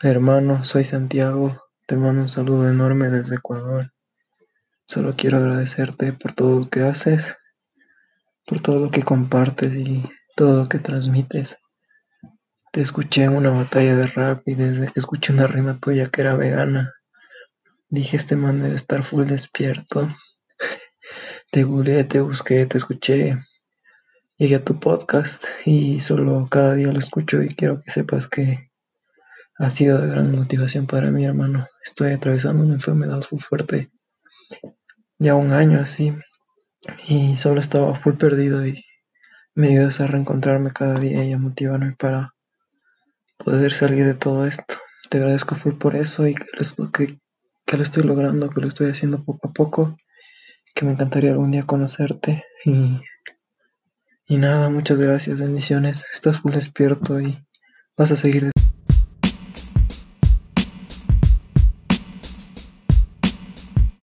Hermano, soy Santiago. Te mando un saludo enorme desde Ecuador. Solo quiero agradecerte por todo lo que haces, por todo lo que compartes y todo lo que transmites. Te escuché en una batalla de rap y desde escuché una rima tuya que era vegana, dije este man debe estar full despierto. Te googleé, te busqué, te escuché, llegué a tu podcast y solo cada día lo escucho y quiero que sepas que ha sido de gran motivación para mi hermano. Estoy atravesando una enfermedad muy fuerte, ya un año así, y solo estaba full perdido y me ayudas a reencontrarme cada día y a motivarme para poder salir de todo esto. Te agradezco full por eso y que lo, que, lo estoy logrando, que lo estoy haciendo poco a poco, que me encantaría algún día conocerte y, y nada, muchas gracias, bendiciones. Estás full despierto y vas a seguir.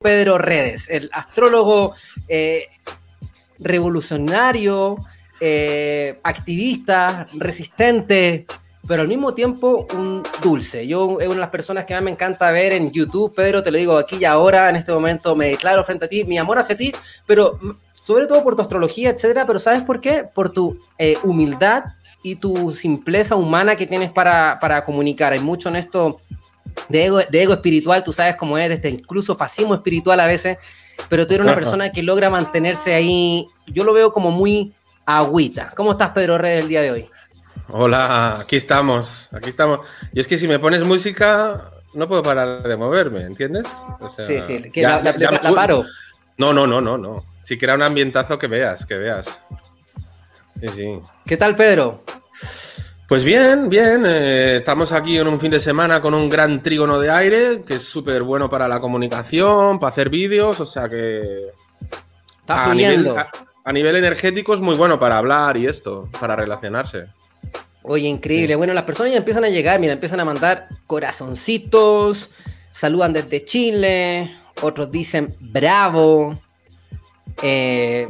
Pedro Redes, el astrólogo eh, revolucionario, eh, activista, resistente, pero al mismo tiempo un dulce. Yo es una de las personas que más me encanta ver en YouTube, Pedro, te lo digo aquí y ahora, en este momento me declaro frente a ti, mi amor hacia ti, pero sobre todo por tu astrología, etcétera, pero ¿sabes por qué? Por tu eh, humildad y tu simpleza humana que tienes para, para comunicar. Hay mucho en esto de ego, de ego espiritual, tú sabes cómo es, de este incluso fascismo espiritual a veces, pero tú eres una persona que logra mantenerse ahí, yo lo veo como muy agüita. ¿Cómo estás, Pedro Red, el día de hoy? Hola, aquí estamos, aquí estamos. Y es que si me pones música, no puedo parar de moverme, ¿entiendes? sí, sí, que la, paro. No, no, no, no, no. Si crea un ambientazo que veas, que veas. Sí, sí. ¿Qué tal, Pedro? Pues bien, bien. Eh, estamos aquí en un fin de semana con un gran trígono de aire, que es súper bueno para la comunicación, para hacer vídeos, o sea que... Está a nivel, a, nivel, energético es muy bueno para hablar y esto, para relacionarse. Oye, increíble. Bueno, las personas ya empiezan a llegar, mira, empiezan a mandar corazoncitos, saludan desde Chile, otros dicen bravo. Eh,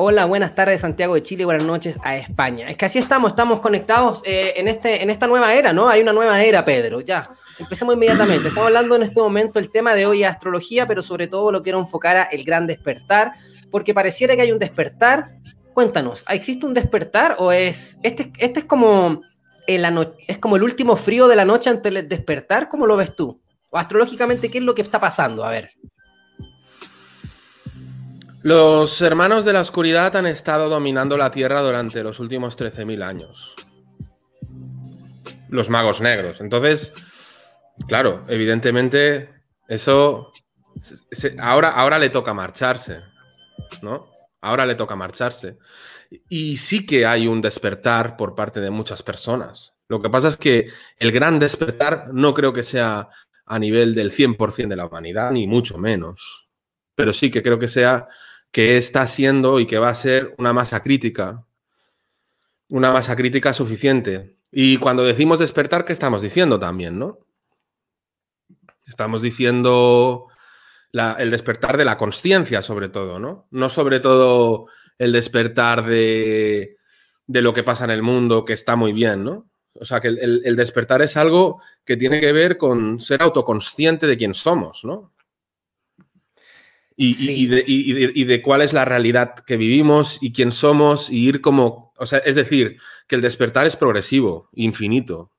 Hola, buenas tardes Santiago de Chile, buenas noches a España. Es que así estamos, estamos conectados eh, en, este, en esta nueva era, ¿no? Hay una nueva era, Pedro, ya. Empecemos inmediatamente. Estamos hablando en este momento, el tema de hoy astrología, pero sobre todo lo quiero enfocar a el gran despertar, porque pareciera que hay un despertar. Cuéntanos, ¿existe un despertar o es, este, este es como el, es como el último frío de la noche ante el despertar? ¿Cómo lo ves tú? O astrológicamente, ¿qué es lo que está pasando? A ver. Los hermanos de la oscuridad han estado dominando la Tierra durante los últimos 13.000 años. Los magos negros. Entonces, claro, evidentemente, eso ahora, ahora le toca marcharse, ¿no? Ahora le toca marcharse. Y sí que hay un despertar por parte de muchas personas. Lo que pasa es que el gran despertar no creo que sea a nivel del 100% de la humanidad, ni mucho menos. Pero sí que creo que sea que está siendo y que va a ser una masa crítica, una masa crítica suficiente. Y cuando decimos despertar, ¿qué estamos diciendo también, no? Estamos diciendo el despertar de la conciencia, sobre todo, ¿no? No sobre todo el despertar de, de, lo que pasa en el mundo, que está muy bien, ¿no? O sea, que el, el despertar es algo que tiene que ver con ser autoconsciente de quién somos, ¿no? Y, de, cuál es la realidad que vivimos y quién somos y ir como, o sea, es decir, que el despertar es progresivo, infinito.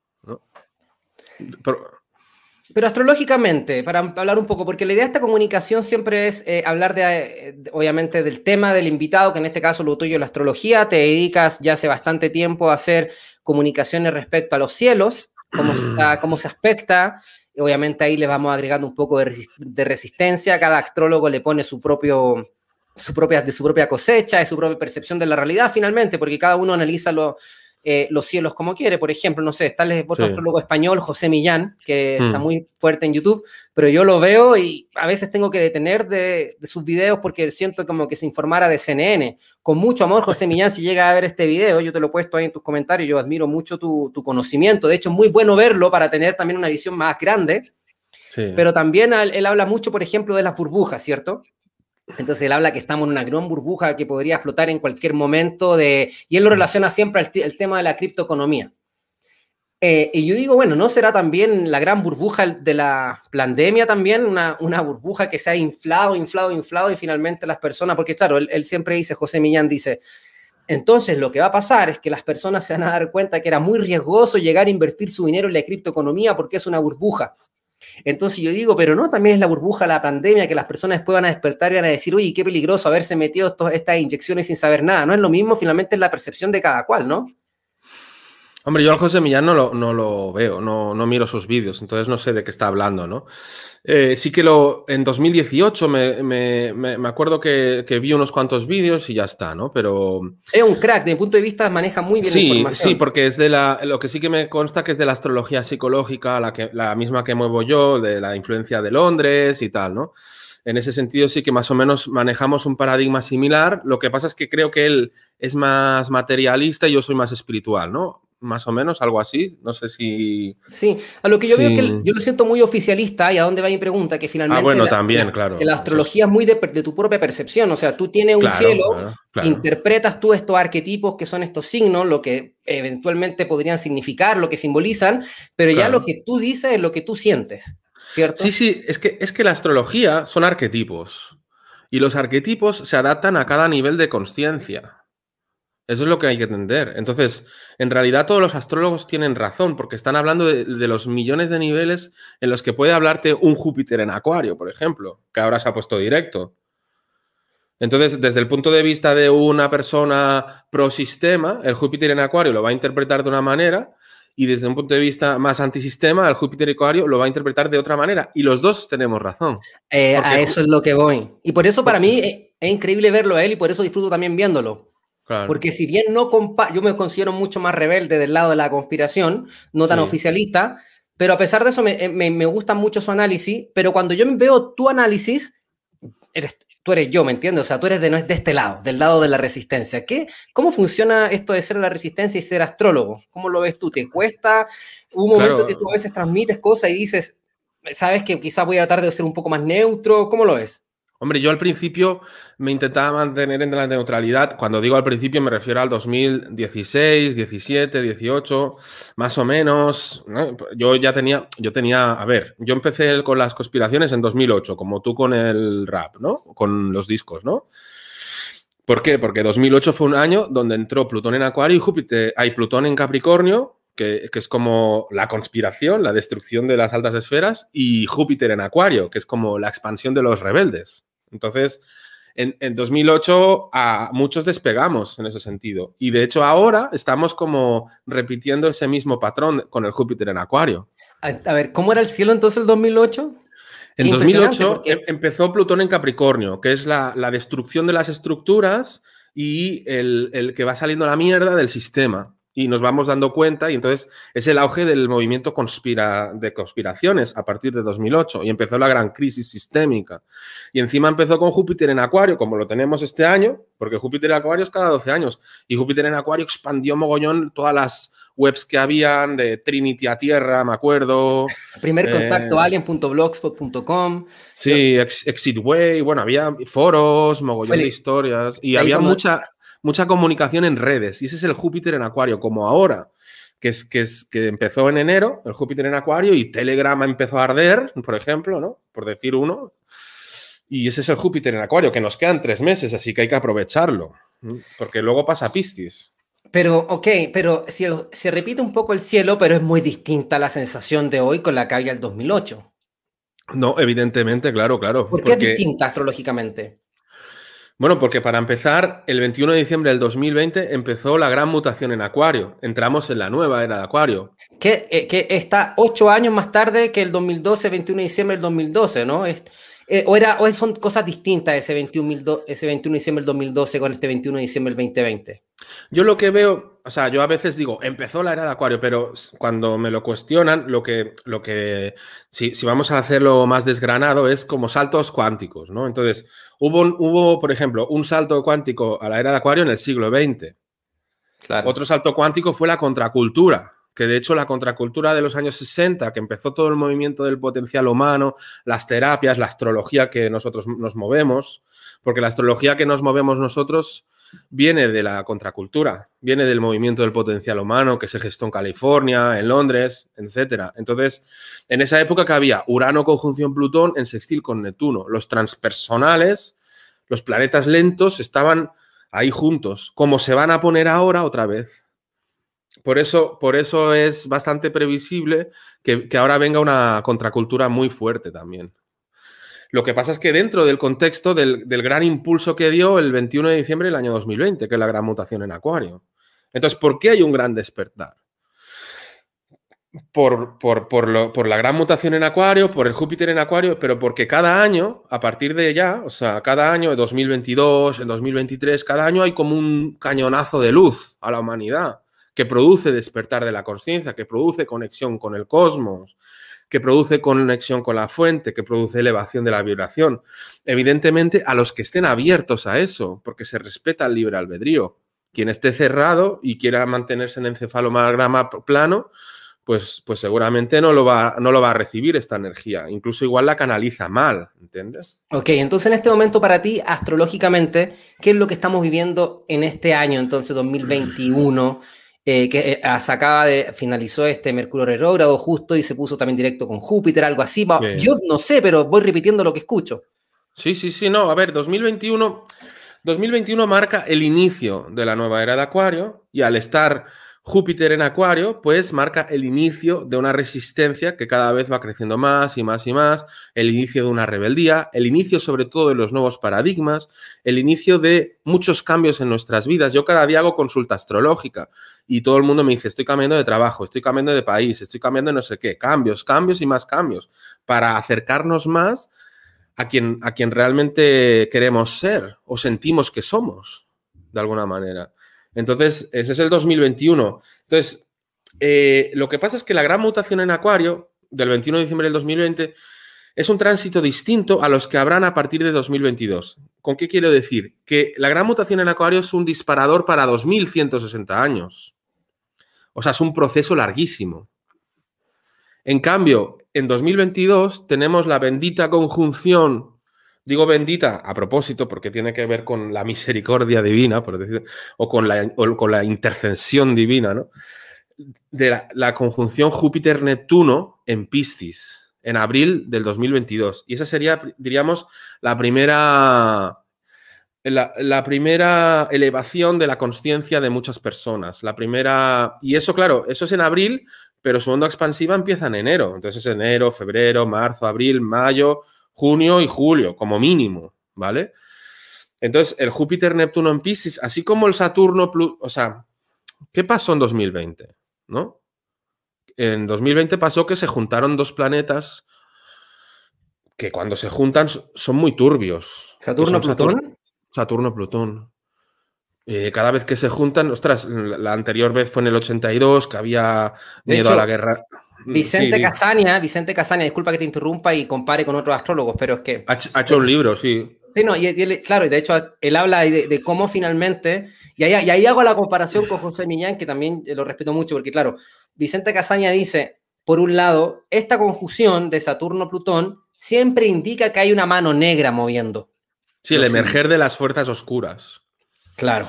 Pero, astrológicamente, para hablar un poco, porque la idea de esta comunicación siempre es eh, hablar de, obviamente, del tema del invitado, que en este caso lo tuyo es la astrología, te dedicas ya hace bastante tiempo a hacer comunicaciones respecto a los cielos, cómo se, cómo se aspecta, Obviamente ahí le vamos agregando un poco de, resistencia, cada astrólogo le pone su propio, su propia, de su propia cosecha, de su propia percepción de la realidad finalmente, porque cada uno analiza lo, eh, los cielos como quiere. Por ejemplo, no sé, está el otro astrólogo español, José Millán, que está mm. muy fuerte en YouTube, pero yo lo veo y a veces tengo que detener de, sus videos porque siento como que se informara de CNN. Con mucho amor, José Millán, si llega a ver este video, yo te lo he puesto ahí en tus comentarios, yo admiro mucho tu, conocimiento. De hecho, es muy bueno verlo para tener también una visión más grande. Pero también él, él habla mucho, por ejemplo, de las burbujas, ¿cierto? Entonces él habla que estamos en una gran burbuja que podría explotar en cualquier momento de, y él lo relaciona siempre al, tema de la criptoeconomía. Eh, y yo digo, bueno, ¿no será también la gran burbuja de la pandemia también? Una, una, burbuja que se ha inflado, inflado, inflado y finalmente las personas, porque claro, él, él, siempre dice, José Millán dice, entonces lo que va a pasar es que las personas se van a dar cuenta que era muy riesgoso llegar a invertir su dinero en la criptoeconomía porque es una burbuja. Entonces yo digo, pero no, también es la burbuja, la pandemia, que las personas después van a despertar y van a decir, uy, qué peligroso haberse metido estas inyecciones sin saber nada. No es lo mismo, finalmente es la percepción de cada cual, ¿no? Hombre, yo al José Millán no lo, no lo veo, no, no, miro sus vídeos, entonces no sé de qué está hablando, ¿no? Eh, sí que lo, en 2018 me, me, me acuerdo que, que, vi unos cuantos vídeos y ya está, ¿no? Pero... Es un crack, de mi punto de vista maneja muy bien sí, la información. Sí, porque es de la, lo que sí que me consta que es de la astrología psicológica, la, que, la misma que muevo yo, de la influencia de Londres y tal, ¿no? En ese sentido sí que más o menos manejamos un paradigma similar. Lo que pasa es que creo que él es más materialista y yo soy más espiritual, ¿no? Más o menos, algo así. No sé si. Sí, a lo que yo veo que yo lo siento muy oficialista y a dónde va mi pregunta, que finalmente. Ah, bueno, la, también, la, claro. Que la astrología es muy de, de, tu propia percepción. O sea, tú tienes un Claro, cielo, claro, claro. interpretas tú estos arquetipos que son estos signos, lo que eventualmente podrían significar, lo que simbolizan, pero ya lo que tú dices es lo que tú sientes, ¿cierto? Sí, sí, es que, es que la astrología son arquetipos. Y los arquetipos se adaptan a cada nivel de conciencia. Eso es lo que hay que entender. Entonces, en realidad todos los astrólogos tienen razón, porque están hablando de, de los millones de niveles en los que puede hablarte un Júpiter en Acuario, por ejemplo, que ahora se ha puesto directo. Entonces, desde el punto de vista de una persona pro sistema, el Júpiter en Acuario lo va a interpretar de una manera y desde un punto de vista más antisistema, el Júpiter en Acuario lo va a interpretar de otra manera. Y los dos tenemos razón. Eh, a eso es lo que voy. Y por eso para mí es, es increíble verlo a él y por eso disfruto también viéndolo. Claro. Porque si bien no compa yo me considero mucho más rebelde del lado de la conspiración, no tan Sí. oficialista, pero a pesar de eso me, eh, me, me gusta mucho su análisis, pero cuando yo veo tu análisis, eres, tú eres yo, ¿me entiendes? O sea, tú eres de, no de este lado, del lado de la resistencia. ¿Qué, ¿Cómo funciona esto de ser la resistencia y ser astrólogo? ¿Cómo lo ves tú? ¿Te cuesta? Un momento Claro. que tú a veces transmites cosas y dices, sabes que quizás voy a tratar de ser un poco más neutro, ¿cómo lo ves? Hombre, yo al principio me intentaba mantener en la neutralidad. Cuando digo al principio me refiero al 2016, 17, 18, más o menos. ¿no? Yo ya tenía, yo tenía, a ver, yo empecé con las conspiraciones en 2008, como tú con el rap, ¿no? Con los discos, ¿no? ¿Por qué? Porque 2008 fue un año donde entró Plutón en Acuario y Júpiter, hay Plutón en Capricornio, que, que, es como la conspiración, la destrucción de las altas esferas, y Júpiter en Acuario, que es como la expansión de los rebeldes. Entonces, en, en, 2008 a muchos despegamos en ese sentido. Y de hecho ahora estamos como repitiendo ese mismo patrón con el Júpiter en Acuario. A, a ver, ¿cómo era el cielo entonces el 2008? En Qué 2008 porque... em- empezó Plutón en Capricornio, que es la, la destrucción de las estructuras y el, el que va saliendo la mierda del sistema y nos vamos dando cuenta y entonces es el auge del movimiento conspira, de conspiraciones a partir de 2008 y empezó la gran crisis sistémica. Y encima empezó con Júpiter en Acuario, como lo tenemos este año, porque Júpiter en Acuario es cada 12 años y Júpiter en Acuario expandió mogollón todas las webs que habían de Trinity a Tierra, me acuerdo. Primer contacto eh, alien.blogspot.com. Sí, Ex Exitway, bueno, había foros, mogollón de historias y había como... mucha mucha comunicación en redes. Y ese es el Júpiter en Acuario, como ahora, que, es, que, es, que empezó en enero, el Júpiter en Acuario, y Telegram empezó a arder, por ejemplo, ¿no? Por decir uno. Y ese es el Júpiter en Acuario, que nos quedan tres meses, así que hay que aprovecharlo, porque luego pasa Piscis. Pero, ok, pero se repite un poco el cielo, pero es muy distinta la sensación de hoy con la que había el 2008. No, evidentemente, claro, claro. ¿Por qué porque... es distinta astrológicamente? Bueno, porque para empezar, el 21 de diciembre del 2020 empezó la gran mutación en Acuario. Entramos en la nueva era de Acuario. Que, eh, que está ocho años más tarde que el 2012, 21 de diciembre del 2012, ¿no? Es, eh, o, era, o son cosas distintas ese 21, ese 21 de diciembre del 2012 con este 21 de diciembre del 2020. Yo lo que veo, o sea, yo a veces digo, empezó la era de Acuario, pero cuando me lo cuestionan, lo que, lo que si, si vamos a hacerlo más desgranado, es como saltos cuánticos, ¿no? Entonces, hubo, hubo, por ejemplo, un salto cuántico a la era de Acuario en el siglo XX. Claro. Otro salto cuántico fue la contracultura, que de hecho la contracultura de los años 60, que empezó todo el movimiento del potencial humano, las terapias, la astrología que nosotros nos movemos, porque la astrología que nos movemos nosotros viene de la contracultura, viene del movimiento del potencial humano que se gestó en California, en Londres, etc. Entonces, en esa época que había Urano conjunción Plutón en sextil con Neptuno. Los transpersonales, los planetas lentos estaban ahí juntos, como se van a poner ahora otra vez. Por eso, por eso es bastante previsible que, ahora venga una contracultura muy fuerte también. Lo que pasa es que dentro del contexto del, gran impulso que dio el 21 de diciembre del año 2020, que es la gran mutación en Acuario. Entonces, ¿por qué hay un gran despertar? Por, por, la gran mutación en Acuario, por el Júpiter en Acuario, pero porque cada año, a partir de ya, o sea, cada año, en 2022, en 2023, cada año hay como un cañonazo de luz a la humanidad que produce despertar de la conciencia, que produce conexión con el cosmos, que produce conexión con la fuente, que produce elevación de la vibración. Evidentemente, a los que estén abiertos a eso, porque se respeta el libre albedrío. Quien esté cerrado y quiera mantenerse en encefalomagrama plano, pues, pues seguramente no lo, va, no lo va a recibir esta energía. Incluso igual la canaliza mal, ¿entiendes? Ok, entonces en este momento para ti, astrológicamente, ¿qué es lo que estamos viviendo en este año, entonces 2021? Eh, que eh, acaba de, finalizó este Mercurio retrógrado justo y se puso también directo con Júpiter, algo así. Yo no sé, pero voy repitiendo lo que escucho. Sí, sí, sí, no, a ver, 2021, 2021 marca el inicio de la nueva era de Acuario y al estar Júpiter en Acuario, pues marca el inicio de una resistencia que cada vez va creciendo más y más y más, el inicio de una rebeldía, el inicio sobre todo de los nuevos paradigmas, el inicio de muchos cambios en nuestras vidas. Yo cada día hago consulta astrológica y todo el mundo me dice, estoy cambiando de trabajo, estoy cambiando de país, estoy cambiando de no sé qué, cambios, cambios y más cambios, para acercarnos más a quien, a quien realmente queremos ser o sentimos que somos, de alguna manera. Entonces, ese es el 2021. Entonces, eh, lo que pasa es que la gran mutación en Acuario, del 21 de diciembre del 2020, es un tránsito distinto a los que habrán a partir de 2022. ¿Con qué quiero decir? Que la gran mutación en Acuario es un disparador para 2160 años. O sea, es un proceso larguísimo. En cambio, en 2022 tenemos la bendita conjunción Digo bendita a propósito porque tiene que ver con la misericordia divina, por decir, o con la, con la divina, ¿no? De la, conjunción Júpiter-Neptuno en Piscis, en abril del 2022. Y esa sería, diríamos, la primera, la, la primera elevación de la conciencia de muchas personas. La primera. Y eso, claro, eso es en abril, pero su onda expansiva empieza en enero. Entonces, enero, febrero, marzo, abril, mayo junio y julio, como mínimo, ¿vale? Entonces, el Júpiter-Neptuno en Pisces, así como el Saturno, o sea, ¿qué pasó en 2020? ¿No? En 2020 pasó que se juntaron dos planetas que cuando se juntan son muy turbios. ¿Saturno-Plutón? Saturno-Plutón. Eh, cada vez que se juntan, ostras, la anterior vez fue en el 82, que había miedo a la guerra. Mm, Vicente Casaña, Vicente Casaña, disculpa que te interrumpa y compare con otros astrólogos, pero es que... Ha, hecho un libro, sí. Sí, no, y, claro, y de hecho él habla de, cómo finalmente, y ahí, y ahí, hago la comparación con José Millán, que también lo respeto mucho, porque claro, Vicente Casaña dice, por un lado, esta confusión de Saturno-Plutón siempre indica que hay una mano negra moviendo. Sí, el emerger de las fuerzas oscuras. Claro.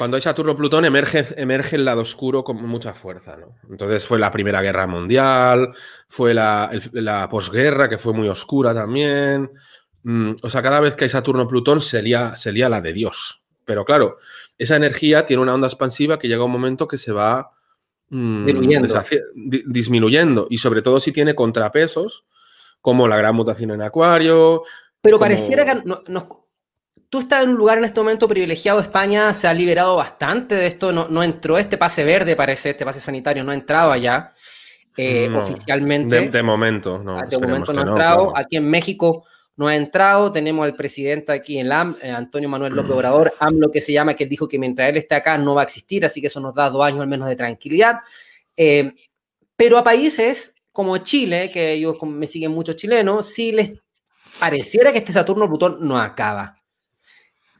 Cuando hay Saturno-Plutón emerge, emerge el lado oscuro con mucha fuerza, ¿no? Entonces fue la Primera Guerra Mundial, fue la, posguerra, que fue muy oscura también. Mm, o sea, cada vez que hay Saturno-Plutón se lía, la de Dios. Pero claro, esa energía tiene una onda expansiva que llega un momento que se va mm, disminuyendo. Y sobre todo si tiene contrapesos, como la gran mutación en Acuario. Pero pareciera que nos, tú estás en un lugar en este momento privilegiado. España se ha liberado bastante de esto. No, entró este pase verde, parece, este pase sanitario, no ha entrado allá eh, oficialmente. De, momento, no. De momento no ha entrado. Aquí en México no ha entrado. Tenemos al presidente aquí en la eh, Antonio Manuel López Obrador, AMLO que se llama, que dijo que mientras él esté acá no va a existir, así que eso nos da dos años al menos de tranquilidad. Eh, pero a países como Chile, que ellos me siguen muchos chilenos, sí les pareciera que este Saturno-Plutón no acaba.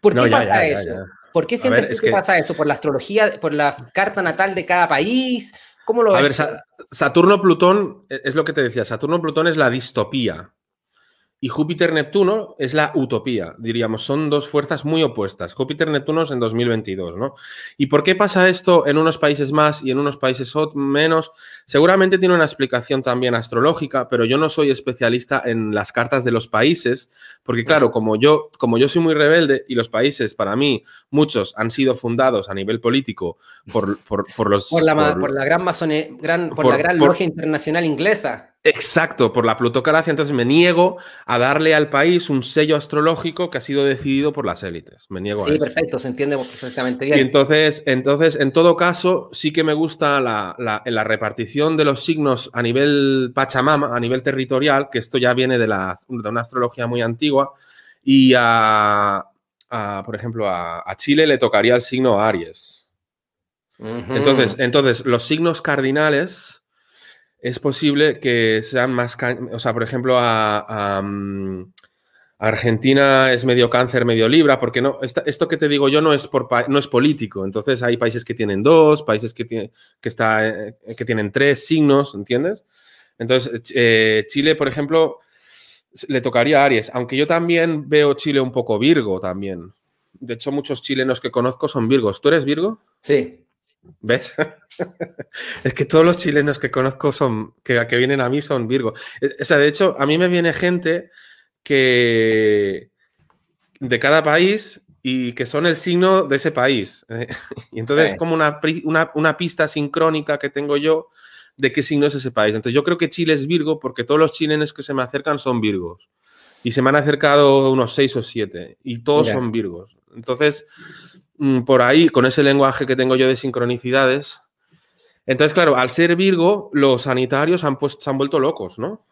¿Por qué pasa eso? ¿Por qué sientes que, pasa eso? ¿Por la astrología, por la carta natal de cada país? ¿Cómo lo A ver, Saturno-Plutón, e, es lo que te decía, Saturno-Plutón es la distopía. Y Júpiter-Neptuno es la utopía, diríamos, son dos fuerzas muy opuestas. Júpiter-Neptuno es en 2022, ¿no? ¿Y por qué pasa esto en unos países más y en unos países menos? Seguramente tiene una explicación también astrológica, pero yo no soy especialista en las cartas de los países, porque claro, como yo, como yo soy muy rebelde y los países, para mí, muchos han sido fundados a nivel político por, los... Por la, gran, masone, gran, por, la gran logia internacional inglesa. Exacto, por la plutocracia, entonces me niego a darle al país un sello astrológico que ha sido decidido por las élites. Me niego sí, perfecto, se entiende perfectamente bien. Y entonces, entonces, en todo caso, sí que me gusta la, la, repartición de los signos a nivel Pachamama, a nivel territorial, que esto ya viene de, la, de una astrología muy antigua, y a, por ejemplo, a, Chile le tocaría el signo Aries. entonces, entonces, los signos cardinales es posible que sean más, o sea, por ejemplo, a, mm, Argentina es medio cáncer, medio libra, porque no, esto que te digo yo no es, por, no es político, entonces hay países que tienen dos, países que, tiene, que, está, eh, que tienen tres signos, ¿entiendes? Entonces, eh, Chile, por ejemplo, le tocaría a Aries, aunque yo también veo Chile un poco Virgo también. De hecho, muchos chilenos que conozco son Virgos. ¿Tú eres Virgo? Sí. ¿Ves? es que todos los chilenos que conozco son, que, que vienen a mí son Virgo. E, o sea, de hecho, a mí me viene gente que de cada país y que son el signo de ese país. y entonces es como una, una, pista sincrónica que tengo yo de qué signo es ese país. Entonces yo creo que Chile es Virgo porque todos los chilenos que se me acercan son Virgos. Y se me han acercado unos seis o siete y todos son Virgos. Entonces, por ahí, con ese lenguaje que tengo yo de sincronicidades. Entonces, claro, al ser Virgo, los sanitarios han puesto, se han vuelto locos, ¿no?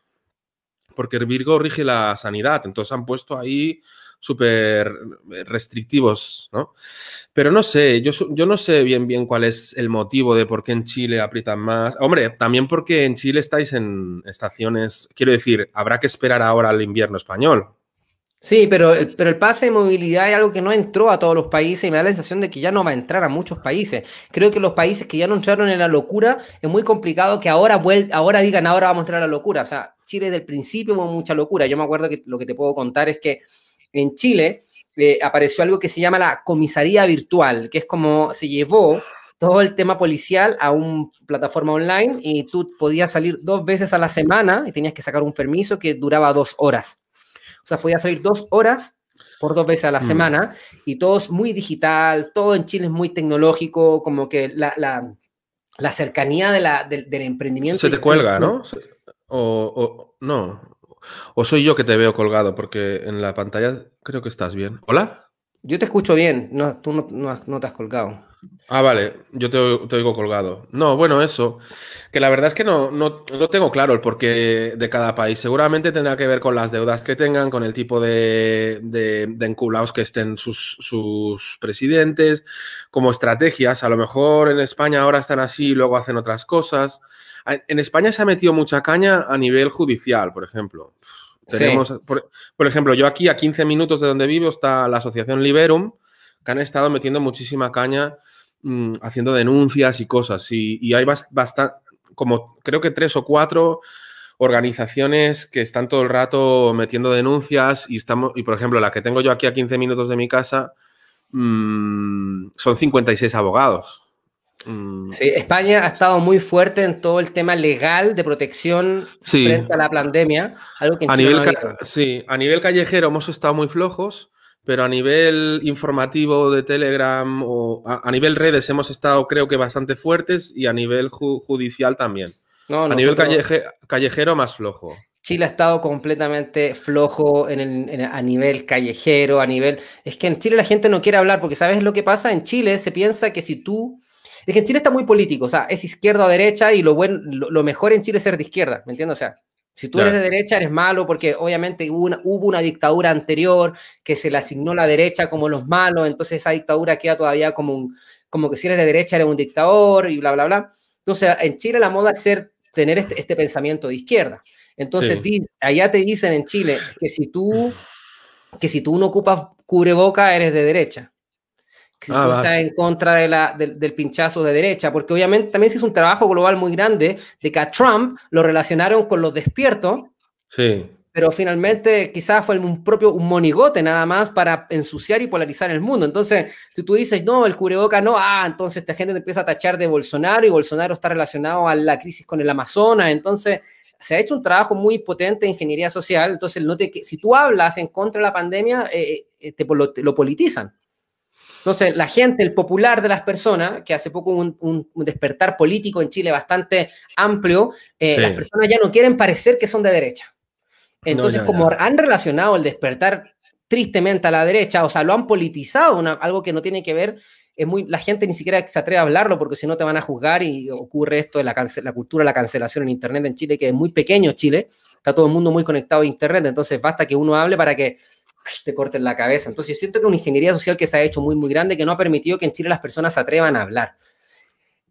Porque el Virgo rige la sanidad, entonces han puesto ahí súper restrictivos, ¿no? Pero no sé, yo, yo no sé bien bien cuál es el motivo de por qué en Chile aprietan más. Hombre, también porque en Chile estáis en estaciones, quiero decir, habrá que esperar ahora al invierno español, Sí, pero el, pero el pase de movilidad es algo que no entró a todos los países y me da la sensación de que ya no va a entrar a muchos países. Creo que los países que ya no entraron en la locura es muy complicado que ahora, ahora digan ahora vamos a entrar a la locura. O sea, Chile desde el principio hubo mucha locura. Yo me acuerdo que lo que te puedo contar es que en Chile eh, apareció algo que se llama la comisaría virtual, que es como se llevó todo el tema policial a una plataforma online y tú podías salir dos veces a la semana y tenías que sacar un permiso que duraba dos horas. O sea, podía salir dos horas por dos veces a la mm. semana y todo es muy digital, todo en Chile es muy tecnológico, como que la, la, cercanía de la, del emprendimiento. Se te cuelga, ¿no? O, no. O soy yo que te veo colgado, porque en la pantalla creo que estás bien. ¿Hola? Yo te escucho bien, no, tú no, no te has colgado. Ah, vale, yo te, oigo colgado. No, bueno, eso. Que la verdad es que no, no, tengo claro el porqué de cada país. Seguramente tendrá que ver con las deudas que tengan, con el tipo de, de, enculados que estén sus, sus, presidentes, como estrategias. A lo mejor en España ahora están así y luego hacen otras cosas. En España se ha metido mucha caña a nivel judicial, por ejemplo. Tenemos, por, por ejemplo, yo aquí a 15 minutos de donde vivo está la asociación Liberum que han estado metiendo muchísima caña mm, haciendo denuncias y cosas. Y, hay bastante, como creo que tres o cuatro organizaciones que están todo el rato metiendo denuncias y estamos, y por ejemplo, la que tengo yo aquí a 15 minutos de mi casa, mm, son 56 abogados. Mm. Sí, España ha estado muy fuerte en todo el tema legal de protección frente a la pandemia, algo que a nivel Sí, a nivel callejero hemos estado muy flojos, pero a nivel informativo de Telegram o a, nivel redes hemos estado creo que bastante fuertes y a nivel judicial también. a nivel callejero más flojo. Chile ha estado completamente flojo en a nivel callejero, a nivel... Es que en Chile la gente no quiere hablar porque ¿sabes lo que pasa? En Chile se piensa que si tú... Es que en Chile está muy político, o sea, es izquierda o derecha y lo, bueno, lo mejor en Chile es ser de izquierda, ¿me entiendes? O sea, si tú eres de derecha, eres malo porque obviamente hubo una, dictadura anterior que se le asignó la derecha como los malos, entonces esa dictadura queda todavía como, un, como que si eres de derecha eres un dictador y bla, bla, bla. Entonces, en Chile la moda es ser, tener este, este pensamiento de izquierda. Entonces, allá te dicen en Chile que si tú, que si tú no ocupas cubreboca, eres de derecha si ah, tú estás en contra de la, del pinchazo de derecha, porque obviamente también se hizo un trabajo global muy grande de que a Trump lo relacionaron con los despiertos. Sí. pero finalmente quizás fue un propio un monigote nada más para ensuciar y polarizar el mundo. Entonces, si tú dices, no, el cubreboca no, ah, entonces esta gente te empieza a tachar de Bolsonaro y Bolsonaro está relacionado a la crisis con el Amazonas, entonces se ha hecho un trabajo muy potente de ingeniería social, entonces note que si tú hablas en contra de la pandemia, eh, eh, te, lo, politizan. Entonces, la gente, el popular de las personas, que hace poco un, un, despertar político en Chile bastante amplio, eh, las personas ya no quieren parecer que son de derecha. Entonces, como han relacionado el despertar tristemente a la derecha, o sea, lo han politizado, algo que no tiene que ver es muy, la gente ni siquiera se atreve a hablarlo porque si no te van a juzgar y ocurre esto de la, la cultura de la cancelación en Internet en Chile, que es muy pequeño Chile, está todo el mundo muy conectado a Internet, entonces basta que uno hable para que te corten la cabeza. Entonces yo siento que una ingeniería social que se ha hecho muy, muy grande, que no ha permitido que en Chile las personas se atrevan a hablar.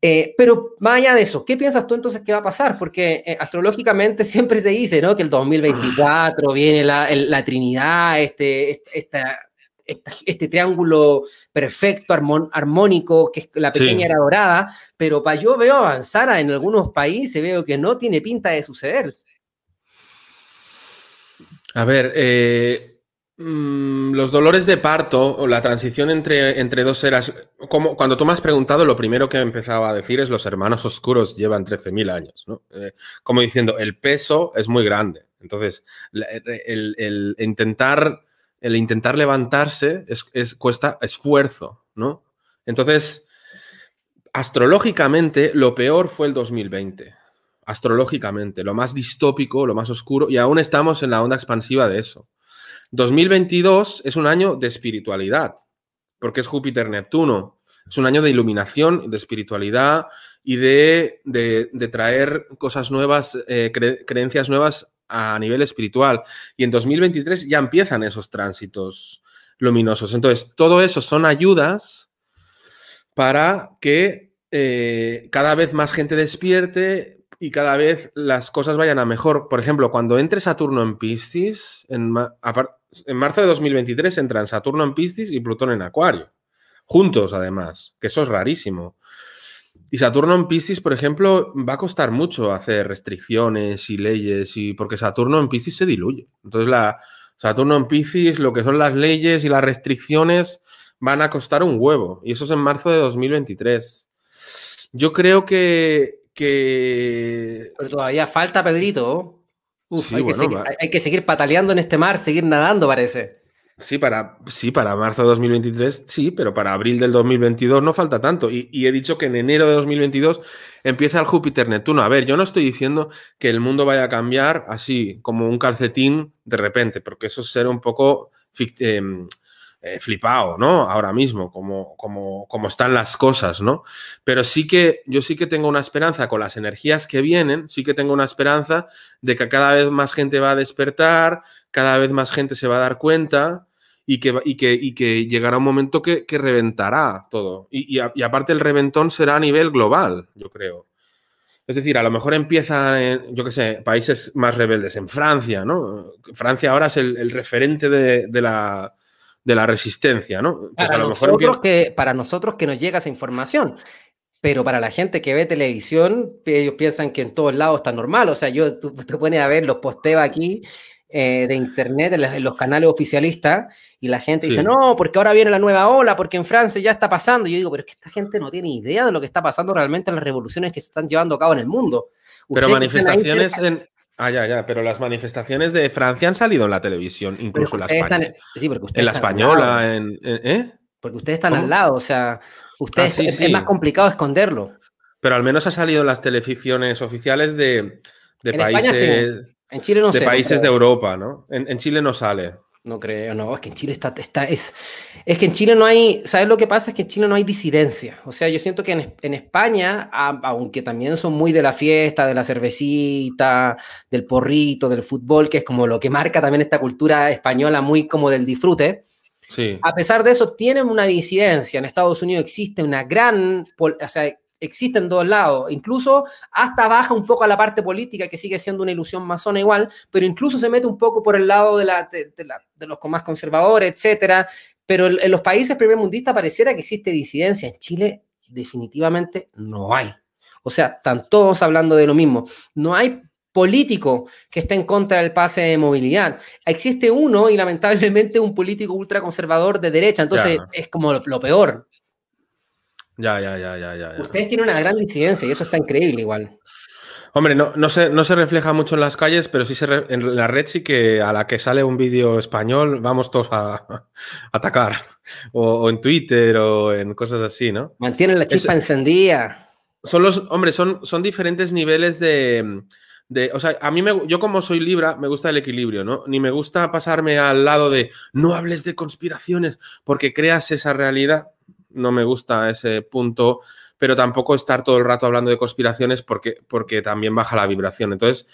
Eh, pero más allá de eso, ¿qué piensas tú entonces que va a pasar? Porque eh, astrológicamente siempre se dice, ¿no? Que el 2024 viene la, la Trinidad, este, esta, este triángulo perfecto, armónico, que es la pequeña era dorada, pero para yo veo avanzar en algunos países, veo que no tiene pinta de suceder. A ver, eh, los dolores de parto o la transición entre, entre dos eras, como cuando tú me has preguntado, lo primero que empezaba a decir es los hermanos oscuros llevan 13.000 años, ¿no? Eh, como diciendo, el peso es muy grande. Entonces, el intentar el intentar levantarse es, cuesta esfuerzo, ¿no? Entonces, astrológicamente, lo peor fue el 2020. Astrológicamente, lo más distópico, lo más oscuro, y aún estamos en la onda expansiva de eso. 2022 es un año de espiritualidad, porque es Júpiter-Neptuno. Es un año de iluminación, de espiritualidad y de, traer cosas nuevas, eh, creencias nuevas a nivel espiritual. Y en 2023 ya empiezan esos tránsitos luminosos. Entonces, todo eso son ayudas para que eh, cada vez más gente despierte y cada vez las cosas vayan a mejor. Por ejemplo, cuando entre Saturno en Piscis, en, en marzo de 2023 entran Saturno en Piscis y Plutón en Acuario. Juntos, además, que eso es rarísimo. Y Saturno en Piscis, por ejemplo, va a costar mucho hacer restricciones y leyes, y porque Saturno en Piscis se diluye. Entonces, la, Saturno en Piscis, lo que son las leyes y las restricciones van a costar un huevo. Y eso es en marzo de 2023. Yo creo que. que... Pero todavía falta, Pedrito. Uf, hay, que seguir, hay que seguir pataleando en este mar, seguir nadando, parece. Sí para, sí, para marzo de 2023, sí, pero para abril del 2022 no falta tanto. Y, he dicho que en enero de 2022 empieza el Júpiter Neptuno. A ver, yo no estoy diciendo que el mundo vaya a cambiar así, como un calcetín de repente, porque eso será un poco em, eh, flipado, ¿no? Ahora mismo, como, como, como están las cosas, ¿no? Pero sí que yo sí que tengo una esperanza con las energías que vienen, sí que tengo una esperanza de que cada vez más gente va a despertar, cada vez más gente se va a dar cuenta y que, y que, y que llegará un momento que, reventará todo. Y, aparte el reventón será a nivel global, yo creo. Es decir, a lo mejor empieza en, yo qué sé, países más rebeldes, en Francia, ¿no? Francia ahora es el, referente de, la, de, la, resistencia, ¿no? Pues para, nosotros que, para nosotros que nos llega esa información, pero para la gente que ve televisión, ellos piensan que en todos lados está normal. O sea, yo, tú te pones a ver los posteos aquí eh, de internet en, los canales oficialistas y la gente dice, no, porque ahora viene la nueva ola, porque en Francia ya está pasando. Y yo digo, pero es que esta gente no tiene idea de lo que está pasando realmente en las revoluciones que se están llevando a cabo en el mundo. Pero manifestaciones en... Ah, ya, ya, pero las manifestaciones de Francia han salido en la televisión, incluso la española. Sí, en la española, en, ¿eh? Porque ustedes están al lado, o sea, ustedes ah, es, más complicado esconderlo. Pero al menos ha salido en las televisiones oficiales de, de países. En Chile no De países de Europa, ¿no? En, Chile no sale. No creo, no, es que en Chile está, está es, es que en Chile no hay, ¿sabes lo que pasa? Es que en Chile no hay disidencia. O sea, yo siento que en, España, aunque también son muy de la fiesta, de la cervecita, del porrito, del fútbol, que es como lo que marca también esta cultura española muy como del disfrute, Sí. A pesar de eso, tienen una disidencia. En Estados Unidos existe una gran, o sea, existe en dos lados, incluso hasta baja un poco a la parte política, que sigue siendo una ilusión masona igual, pero incluso se mete un poco por el lado de, la, de, los más conservadores, etcétera. Pero en, los países primermundistas pareciera que existe disidencia. En Chile, definitivamente no hay. O sea, están todos hablando de lo mismo. No hay político que está en contra del pase de movilidad. Existe uno y lamentablemente un político ultraconservador de derecha, entonces es como lo, peor. Ya, ya, ya, ya, ya, Ustedes tienen una gran disidencia y eso está increíble igual. Hombre, no, no, se, no se refleja mucho en las calles, pero sí se en la red sí que a la que sale un vídeo español vamos todos a, atacar. O, en Twitter o en cosas así, ¿no? Mantienen la chispa encendida. Son los, hombre, son, son diferentes niveles de, o sea, a mí me, yo como soy Libra, me gusta el equilibrio, ¿no? Ni me gusta pasarme al lado de no hables de conspiraciones porque creas esa realidad. No me gusta ese punto, pero tampoco estar todo el rato hablando de conspiraciones porque, porque también baja la vibración. Entonces,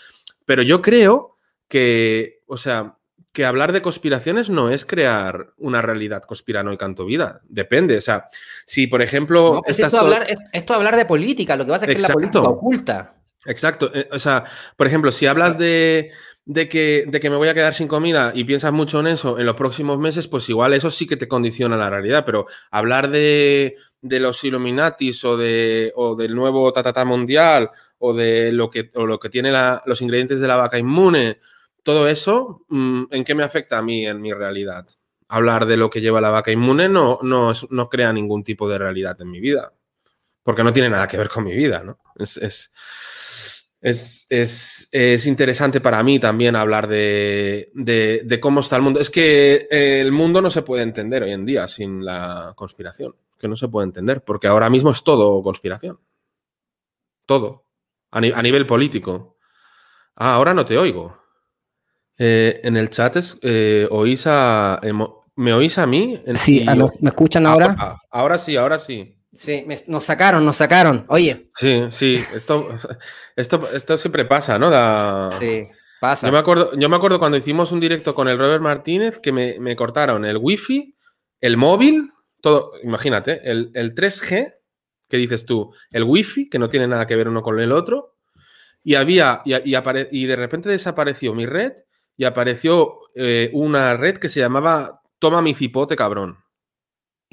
pero yo creo que, o sea, que hablar de conspiraciones no es crear una realidad conspiranoica en tu vida. Depende. O sea, si por ejemplo. esto, hablar, esto hablar de política, lo que pasa es que es la política oculta. Exacto. Eh, o sea, por ejemplo, si hablas de, que, de, que, me voy a quedar sin comida y piensas mucho en eso en los próximos meses, pues igual eso sí que te condiciona la realidad. Pero hablar de, los Illuminatis o, de, o del nuevo Tatata Mundial o de lo que, o lo que tiene los ingredientes de la vaca inmune, todo eso, mm, ¿en qué me afecta a mí en mi realidad? Hablar de lo que lleva la vaca inmune no, no, no crea ningún tipo de realidad en mi vida. Porque no tiene nada que ver con mi vida, ¿no? es es, interesante para mí también hablar de, cómo está el mundo. Es que el mundo no se puede entender hoy en día sin la conspiración, que no se puede entender, porque ahora mismo es todo conspiración. Todo. A, nivel político. Ah, ahora no te oigo. Eh, en el chat es, eh, oís a... ¿Me oís a mí? Sí, ¿me escuchan ahora? ahora sí, ahora sí. Sí, nos sacaron, nos sacaron. Oye. Sí, sí, esto, esto, esto siempre pasa, ¿no? Sí, pasa. Yo me, acuerdo, yo me acuerdo cuando hicimos un directo con el Robert Martínez que me, cortaron el wifi, el móvil, todo, imagínate, el, 3G, que dices tú, el wifi, que no tiene nada que ver uno con el otro, y había, y, y, de repente desapareció mi red y apareció eh, una red que se llamaba Toma mi cipote, cabrón.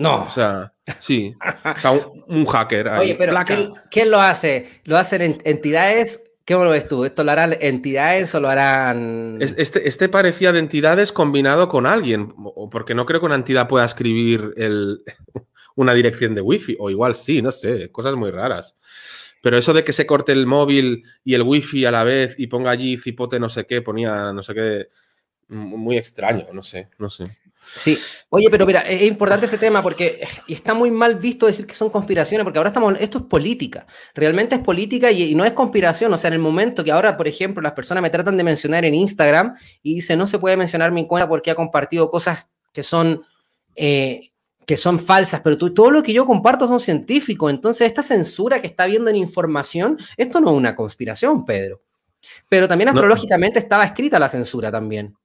No. O sea, sí. un, hacker. Oye, pero ¿quién, lo hace? ¿Lo hacen entidades? ¿Qué lo ves tú? ¿Esto lo harán entidades o lo harán.? Este, este parecía de entidades combinado con alguien, porque no creo que una entidad pueda escribir el, una dirección de wifi, o igual sí, no sé, cosas muy raras. Pero eso de que se corte el móvil y el wifi a la vez y ponga allí cipote no sé qué, ponía no sé qué, muy extraño, no sé, no sé. Sí, oye, pero mira, es importante ese tema porque está muy mal visto decir que son conspiraciones, porque ahora estamos, esto es política, realmente es política y, no es conspiración, o sea, en el momento que ahora, por ejemplo, las personas me tratan de mencionar en Instagram y dicen, no se puede mencionar mi cuenta porque ha compartido cosas que son, eh, que son falsas, pero todo lo que yo comparto son científicos, entonces esta censura que está viendo en información, esto no es una conspiración, Pedro. Pero también astrológicamente estaba escrita la censura también.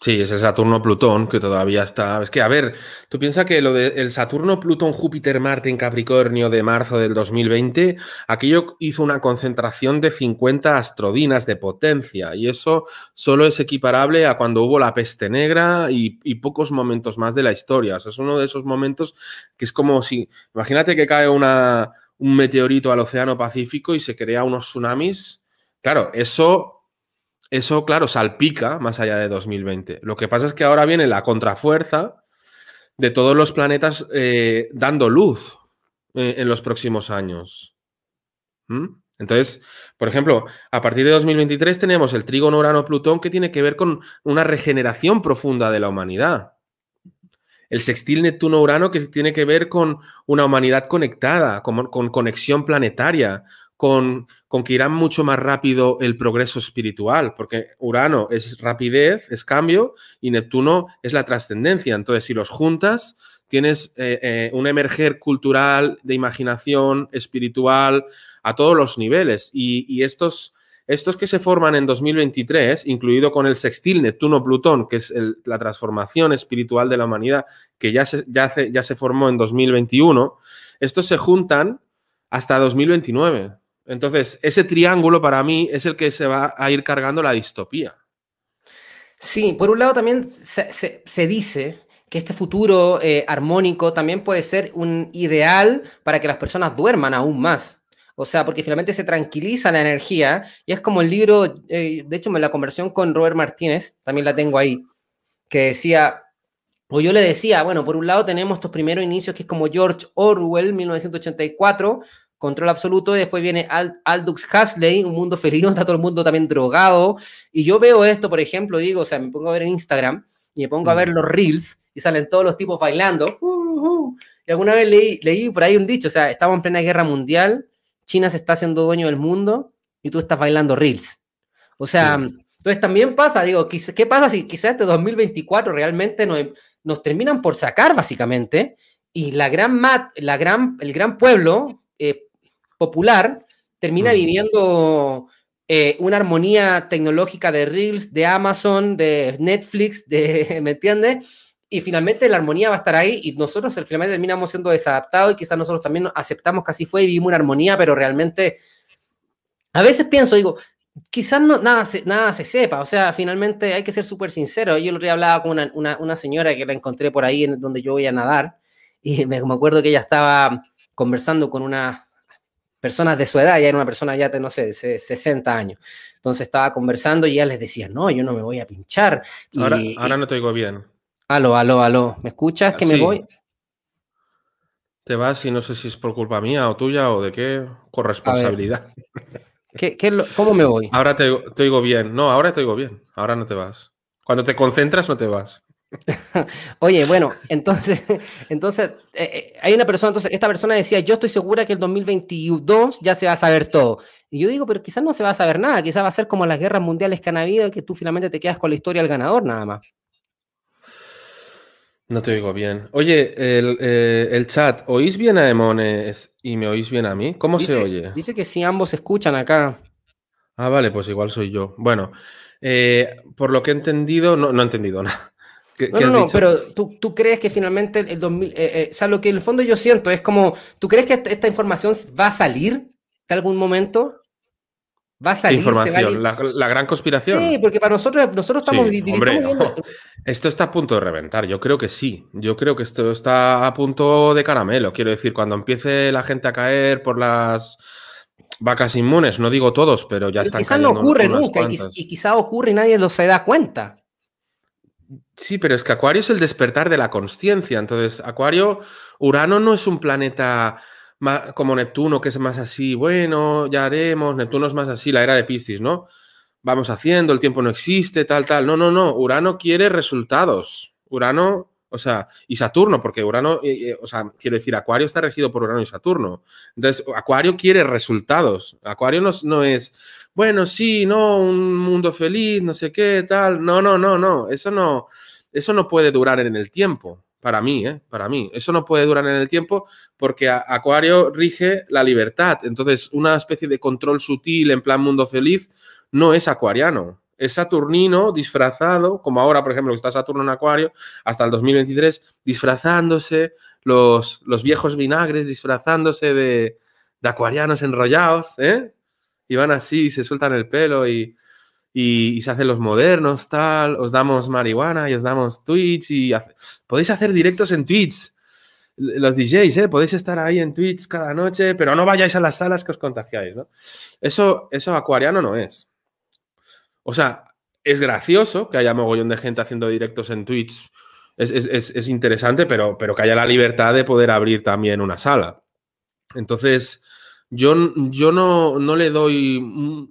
Sí, ese Saturno-Plutón que todavía está. Es que, a ver, tú piensas que lo del Saturno-Plutón-Júpiter-Marte en Capricornio de marzo del 2020, aquello hizo una concentración de 50 astrodinas de potencia y eso solo es equiparable a cuando hubo la peste negra y, pocos momentos más de la historia. O sea, es uno de esos momentos que es como si. Imagínate que cae un meteorito al Océano Pacífico y se crea unos tsunamis. Claro, eso eso, claro, salpica más allá de 2020. Lo que pasa es que ahora viene la contrafuerza de todos los planetas eh, dando luz eh, en los próximos años. ¿Mm? Entonces, por ejemplo, a partir de 2023 tenemos el trígono Urano-Plutón que tiene que ver con una regeneración profunda de la humanidad. El sextil Neptuno-Urano que tiene que ver con una humanidad conectada, con conexión planetaria, con, que irá mucho más rápido el progreso espiritual, porque Urano es rapidez, es cambio, y Neptuno es la trascendencia. Entonces, si los juntas, tienes eh, eh, un emerger cultural, de imaginación, espiritual, a todos los niveles. Y, estos, estos que se forman en 2023, incluido con el sextil Neptuno-Plutón, que es la transformación espiritual de la humanidad, que ya se, ya, ya se formó en 2021, estos se juntan hasta 2029. Entonces, ese triángulo para mí es el que se va a ir cargando la distopía. Sí, por un lado también se, dice que este futuro eh, armónico también puede ser un ideal para que las personas duerman aún más. O sea, porque finalmente se tranquiliza la energía y es como el libro, eh, de hecho, en la conversión con Robert Martínez, también la tengo ahí, que decía, o yo le decía, bueno, por un lado tenemos estos primeros inicios que es como George Orwell, 1984, control absoluto, y después viene Aldous Huxley, un mundo feliz, donde está todo el mundo también drogado, y yo veo esto, por ejemplo, digo, o sea, me pongo a ver en Instagram y me pongo a ver los reels y salen todos los tipos bailando, y alguna vez leí, leí por ahí un dicho, o sea, estamos en plena guerra mundial, China se está haciendo dueño del mundo y tú estás bailando reels. O sea, entonces también pasa, digo, ¿qué pasa si quizás este 2024 realmente nos, nos terminan por sacar básicamente y la gran mat, la gran, el gran pueblo eh, popular termina viviendo eh, una armonía tecnológica de Reels, de Amazon, de Netflix, de, ¿me entiendes? Y finalmente la armonía va a estar ahí y nosotros finalmente terminamos siendo desadaptados y quizás nosotros también aceptamos que así fue y vivimos una armonía, pero realmente a veces pienso, digo, quizás no, nada, se, nada se sepa, o sea, finalmente hay que ser súper sincero. Yo lo otro hablaba con una, una, señora que la encontré por ahí en donde yo voy a nadar y me, me acuerdo que ella estaba conversando con unas personas de su edad, ya era una persona ya, no sé, de 60 años. Entonces estaba conversando y ella les decía, no, yo no me voy a pinchar. Ahora, ahora no te oigo bien. Aló, aló, aló. ¿Me escuchas que me voy? Te vas y no sé si es por culpa mía o tuya o de qué corresponsabilidad. ¿Qué, cómo me voy? Ahora te, te, oigo bien. No, ahora te oigo bien. Ahora no te vas. Cuando te concentras no te vas. Oye, bueno, entonces, entonces eh, eh, hay una persona, entonces esta persona decía, yo estoy segura que el 2022 ya se va a saber todo. Y yo digo, pero quizás no se va a saber nada, quizás va a ser como las guerras mundiales que han habido y que tú finalmente te quedas con la historia del ganador nada más. No te oigo bien. Oye, el, eh, chat, ¿oís bien a Emones y me oís bien a mí? ¿Cómo se oye? Dice que sí, ambos escuchan acá. Ah, vale, pues igual soy yo. Bueno, por lo que he entendido, no, no he entendido nada no, no, no, pero ¿tú, crees que finalmente el 2000, eh, eh, o sea, lo que en el fondo yo siento es como, ¿tú crees que esta, información va a salir de algún momento? Va a salir. Información, La, gran conspiración. Sí, porque para nosotros, nosotros estamos, viviendo. Esto está a punto de reventar. Yo creo que sí. Yo creo que esto está a punto de caramelo. Quiero decir, cuando empiece la gente a caer por las vacas inmunes, no digo todos, pero ya están Quizás no ocurre nunca y, y quizás ocurre y nadie lo se da cuenta. Sí, pero es que Acuario es el despertar de la conciencia. Entonces, Acuario, Urano no es un planeta como Neptuno, que es más así, bueno, ya haremos. Neptuno es más así, la era de Piscis, ¿no? Vamos haciendo, el tiempo no existe, tal, tal. No, no, no. Urano quiere resultados. Urano, o sea, y Saturno, porque Urano, eh, eh, o sea, quiero decir, Acuario está regido por Urano y Saturno. Entonces, Acuario quiere resultados. Acuario no, no es bueno, sí, no, un mundo feliz, no sé qué, tal. No, no, no, no. Eso no, eso no puede durar en el tiempo. Para mí, ¿eh? Para mí. Eso no puede durar en el tiempo porque Acuario rige la libertad. Entonces, una especie de control sutil en plan mundo feliz no es acuariano. Es saturnino disfrazado, como ahora, por ejemplo, que está Saturno en Acuario, hasta el 2023, disfrazándose, los, los viejos vinagres disfrazándose de, de acuarianos enrollados, ¿eh? Y van así, se sueltan el pelo y, se hacen los modernos, tal, os damos marihuana y os damos Twitch y podéis hacer directos en Twitch. Los DJs, ¿eh? podéis estar ahí en Twitch cada noche, pero no vayáis a las salas que os contagiáis, ¿no? Eso, eso acuariano no es. O sea, es gracioso que haya mogollón de gente haciendo directos en Twitch. Es, interesante, pero, pero que haya la libertad de poder abrir también una sala. Entonces, yo, yo no, no, le doy...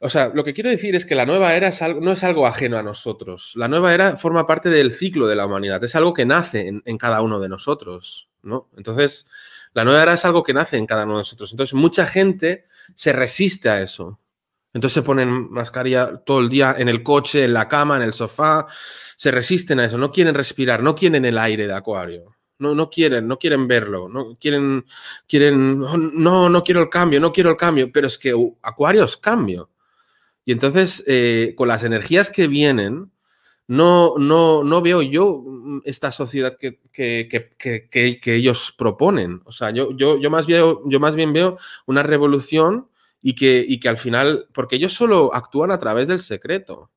O sea, lo que quiero decir es que la nueva era es algo, no es algo ajeno a nosotros. La nueva era forma parte del ciclo de la humanidad. Es algo que nace en, cada uno de nosotros, ¿no? Entonces, la nueva era es algo que nace en cada uno de nosotros. Entonces, mucha gente se resiste a eso. Entonces se ponen mascarilla todo el día en el coche, en la cama, en el sofá. Se resisten a eso. No quieren respirar, no quieren el aire de acuario no, no quieren, no quieren verlo, no quieren, quieren, no, no quiero el cambio, no quiero el cambio, pero es que Acuario es cambio. Y entonces, eh, con las energías que vienen, no, no, no veo yo esta sociedad que, que, ellos proponen. O sea, yo, yo, yo, más veo, yo más bien veo una revolución y que, y que al final, porque ellos solo actúan a través del secreto.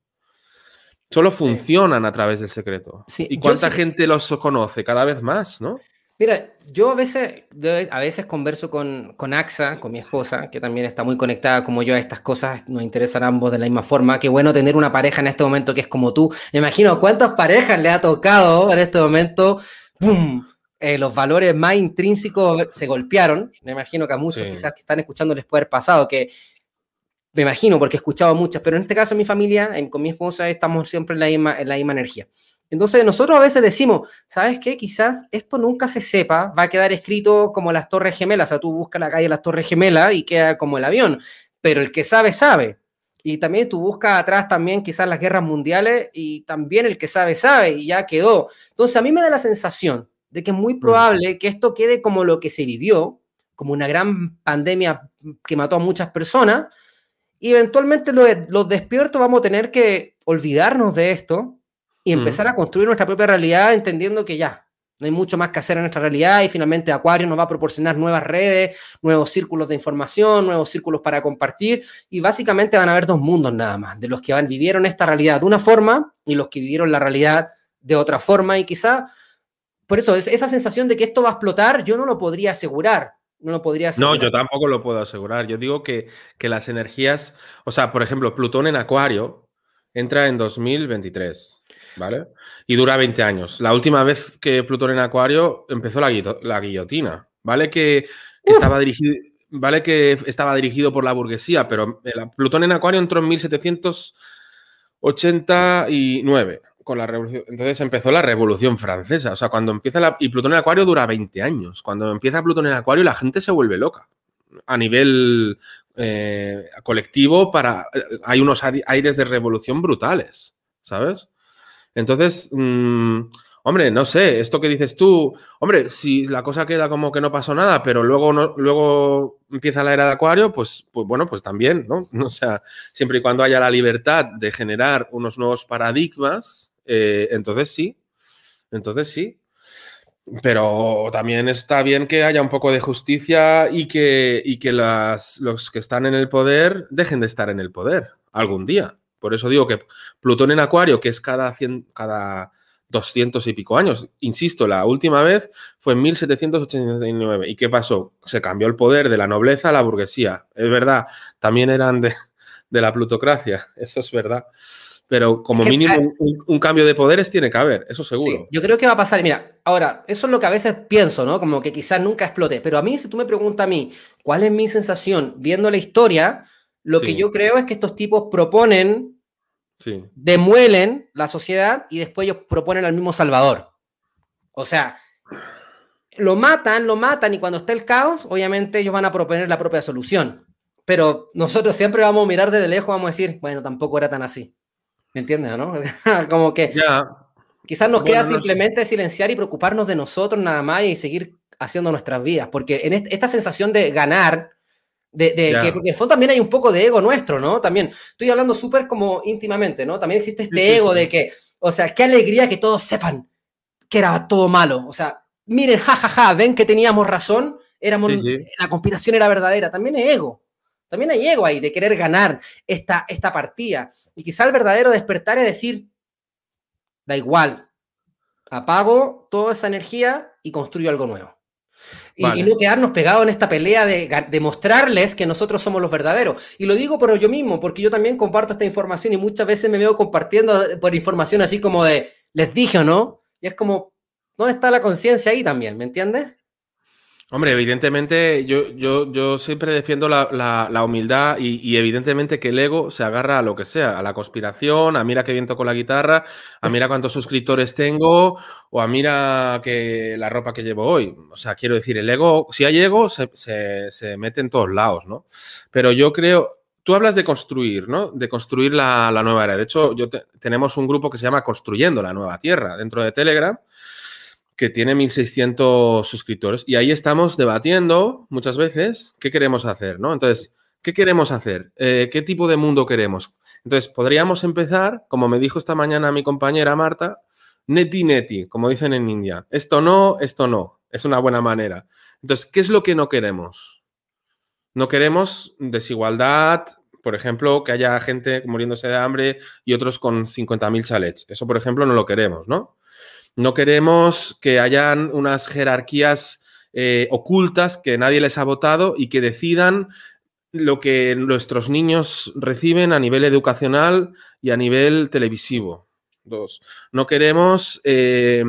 Solo funcionan a través del secreto. ¿Y cuánta gente los conoce? Cada vez más, ¿no? Mira, yo a veces, a veces converso con, con AXA, con mi esposa, que también está muy conectada como yo a estas cosas, nos interesan ambos de la misma forma. Qué bueno tener una pareja en este momento que es como tú. Me imagino cuántas parejas le ha tocado en este momento, ¡pum! Eh, los valores más intrínsecos se golpearon. Me imagino que a muchos quizás que están escuchando les puede haber pasado, que me imagino porque he escuchado muchas, pero en este caso en mi familia, con mi esposa, estamos siempre en la misma, en la misma energía. Entonces nosotros a veces decimos, ¿sabes qué? Quizás esto nunca se sepa, va a quedar escrito como las Torres Gemelas, o sea, tú buscas la calle las Torres Gemelas y queda como el avión, pero el que sabe, sabe. Y también tú buscas atrás también quizás las guerras mundiales y también el que sabe, sabe y ya quedó. Entonces a mí me da la sensación de que es muy mm. probable que esto quede como lo que se vivió, como una gran pandemia que mató a muchas personas, y eventualmente los, los despiertos vamos a tener que olvidarnos de esto y empezar a construir nuestra propia realidad entendiendo que ya, no hay mucho más que hacer en nuestra realidad y finalmente Acuario nos va a proporcionar nuevas redes, nuevos círculos de información, nuevos círculos para compartir y básicamente van a haber dos mundos nada más, de los que van, vivieron esta realidad de una forma y los que vivieron la realidad de otra forma y quizá, por eso, esa sensación de que esto va a explotar, yo no lo podría asegurar. No lo podría asegurar. No, yo tampoco lo puedo asegurar. Yo digo que, que las energías, o sea, por ejemplo, Plutón en Acuario entra en 2023 ¿vale? Y dura 20 años. La última vez que Plutón en Acuario empezó la, guillotina, ¿vale? Que, estaba dirigido, ¿vale? Que estaba dirigido por la burguesía, pero Plutón en Acuario entró en 1789 con la revolución. Entonces empezó la Revolución Francesa. O sea, cuando empieza la. Y Plutón en Acuario dura 20 años. Cuando empieza Plutón en Acuario, la gente se vuelve loca. A nivel eh, colectivo, para. Eh, hay unos aires de revolución brutales. ¿Sabes? Entonces, mm, hombre, no sé, esto que dices tú, hombre, si la cosa queda como que no pasó nada, pero luego, no, luego empieza la era de Acuario, pues, pues bueno, pues también, ¿no? O sea, siempre y cuando haya la libertad de generar unos nuevos paradigmas, eh, entonces sí, entonces sí. Pero también está bien que haya un poco de justicia y que, y que las, los que están en el poder dejen de estar en el poder algún día. Por eso digo que Plutón en Acuario, que es cada, 100, cada 200 y pico años. Insisto, la última vez fue en 1789. ¿Y qué pasó? Se cambió el poder de la nobleza a la burguesía. Es verdad, también eran de, la plutocracia, eso es verdad. Pero como mínimo un, cambio de poderes tiene que haber, eso seguro. yo creo que va a pasar. Mira, ahora, eso es lo que a veces pienso, ¿no? Como que quizás nunca explote. Pero a mí, si tú me preguntas a mí, ¿cuál es mi sensación viendo la historia? Lo que yo creo es que estos tipos proponen, demuelen la sociedad y después ellos proponen al mismo Salvador. O sea, lo matan, lo matan y cuando está el caos, obviamente ellos van a proponer la propia solución. Pero nosotros siempre vamos a mirar desde lejos, vamos a decir, bueno, tampoco era tan así. ¿Me entiendes, no? Como que quizás nos queda simplemente silenciar y preocuparnos de nosotros nada más y seguir haciendo nuestras vidas. Porque en esta sensación de ganar, de, que, porque en el fondo también hay un poco de ego nuestro, ¿no? También estoy hablando súper como íntimamente, ¿no? También existe este ego de que, o sea, qué alegría que todos sepan que era todo malo. O sea, miren, jajaja, ja, ja, ven que teníamos razón, éramos, la conspiración era verdadera. También hay ego. También hay ego ahí de querer ganar esta, esta partida. Y quizá el verdadero despertar es decir, da igual, apago toda esa energía y construyo algo nuevo. Y, no quedarnos pegados en esta pelea de, de, mostrarles que nosotros somos los verdaderos. Y lo digo por yo mismo, porque yo también comparto esta información y muchas veces me veo compartiendo por información así como de, les dije o no. Y es como, ¿dónde está la conciencia ahí también? ¿Me entiendes? Hombre, evidentemente yo, yo, yo siempre defiendo la, humildad y, evidentemente que el ego se agarra a lo que sea, a la conspiración, a mira qué bien toco la guitarra, a mira cuántos suscriptores tengo o a mira que la ropa que llevo hoy. O sea, quiero decir, el ego, si hay ego, se, mete en todos lados, ¿no? Pero yo creo, tú hablas de construir, ¿no? De construir la, nueva era. De hecho, yo tenemos un grupo que se llama Construyendo la Nueva Tierra dentro de Telegram que tiene 1.600 suscriptores y ahí estamos debatiendo muchas veces qué queremos hacer, ¿no? Entonces, ¿qué queremos hacer? Eh, ¿Qué tipo de mundo queremos? Entonces, podríamos empezar, como me dijo esta mañana mi compañera Marta, neti neti, como dicen en India. Esto no, esto no. Es una buena manera. Entonces, ¿qué es lo que no queremos? No queremos desigualdad, por ejemplo, que haya gente muriéndose de hambre y otros con 50.000 chalets. Eso, por ejemplo, no lo queremos, ¿no? No queremos que hayan unas jerarquías eh, ocultas que nadie les ha votado y que decidan lo que nuestros niños reciben a nivel educacional y a nivel televisivo. Dos. No queremos eh,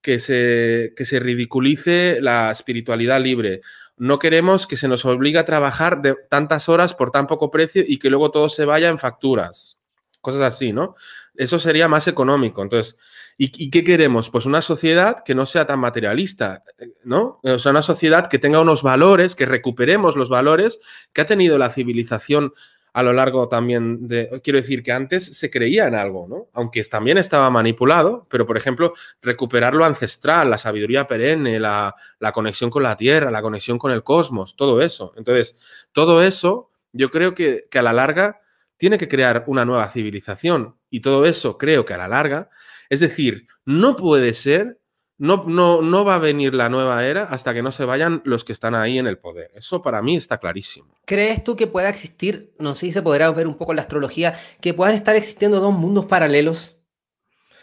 que, se, que se ridiculice la espiritualidad libre. No queremos que se nos obligue a trabajar tantas horas por tan poco precio y que luego todo se vaya en facturas. Cosas así, ¿no? Eso sería más económico. Entonces, ¿y, qué queremos? Pues una sociedad que no sea tan materialista, ¿no? O sea, una sociedad que tenga unos valores, que recuperemos los valores que ha tenido la civilización a lo largo también de, quiero decir que antes se creía en algo, ¿no? Aunque también estaba manipulado, pero por ejemplo, recuperar lo ancestral, la sabiduría perenne, la, conexión con la tierra, la conexión con el cosmos, todo eso. Entonces, todo eso yo creo que a la larga tiene que crear una nueva civilización y todo eso creo que a la larga, es decir, no puede ser no, no, no, va a venir la nueva era hasta que no se vayan los que están ahí en el poder. Eso para mí está clarísimo. ¿Crees tú que pueda existir, no sé si se podrá ver un poco en la astrología, que puedan estar existiendo dos mundos paralelos?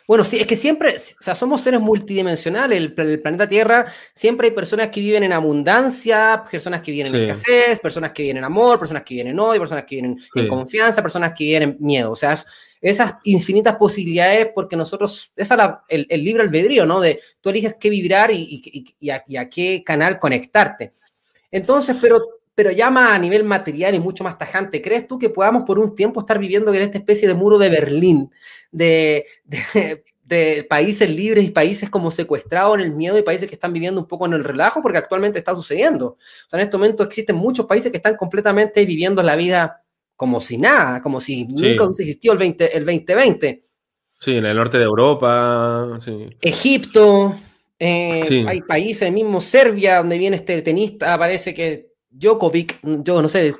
Bueno, sí, es que siempre, o sea, somos seres multidimensionales. El, planeta Tierra siempre hay personas que viven en abundancia, personas que viven en escasez, personas que viven en amor, personas que viven en odio, personas que viven en confianza, personas que viven en miedo. O sea, esas infinitas posibilidades porque nosotros, esa es el, libre albedrío, ¿no? De tú eliges qué vibrar y, a, qué canal conectarte. Entonces, pero, pero ya a nivel material y mucho más tajante, ¿crees tú que podamos por un tiempo estar viviendo en esta especie de muro de Berlín, de, de países libres y países como secuestrados en el miedo y países que están viviendo un poco en el relajo, porque actualmente está sucediendo. O sea, en este momento existen muchos países que están completamente viviendo la vida como si nada, como si nunca hubiese existido el, 20, el 2020. Sí, en el norte de Europa. Sí. Egipto, eh, hay países, mismo Serbia, donde viene este tenista, parece que Djokovic, yo no sé,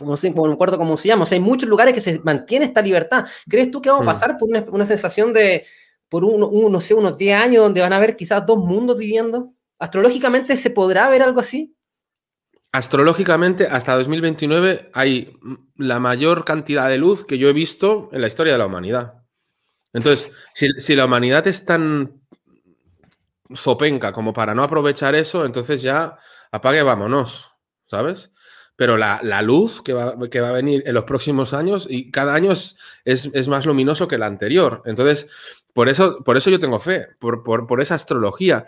no sé, no me acuerdo cómo se llama, o sea, hay muchos lugares que se mantiene esta libertad. ¿Crees tú que vamos a mm. pasar por una, sensación de, por un, no sé, unos 10 años donde van a haber quizás dos mundos viviendo? ¿Astrológicamente se podrá ver algo así? Astrológicamente, hasta 2029 hay la mayor cantidad de luz que yo he visto en la historia de la humanidad. Entonces, si, la humanidad es tan zopenca como para no aprovechar eso, entonces ya apague, vámonos, ¿sabes? Pero la, luz que va, a venir en los próximos años y cada año es, más luminoso que el anterior. Entonces, por eso, por eso yo tengo fe, por esa astrología.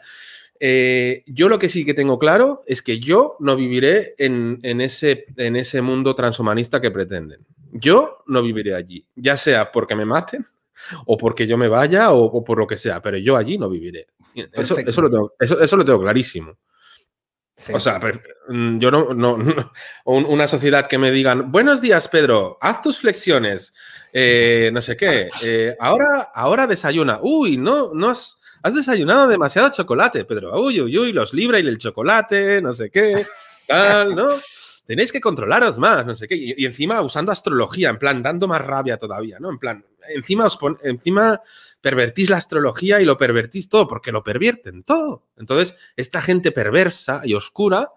Eh, yo lo que sí que tengo claro es que yo no viviré en, ese, en ese mundo transhumanista que pretenden. Yo no viviré allí, ya sea porque me maten o porque yo me vaya o, por lo que sea, pero yo allí no viviré. Eso, eso, lo, tengo, eso, lo tengo clarísimo. O sea, mm, yo no, no, una sociedad que me digan, buenos días, Pedro, haz tus flexiones, eh, no sé qué, eh, ahora, ahora desayuna, uy, no, no has, has desayunado demasiado chocolate, Pedro. Uy, uy, uy, los libra y el chocolate, no sé qué, tal, ¿no? Tenéis que controlaros más, no sé qué. Y, encima usando astrología, en plan, dando más rabia todavía, ¿no? En plan, encima, os encima pervertís la astrología y lo pervertís todo, porque lo pervierten todo. Entonces, esta gente perversa y oscura,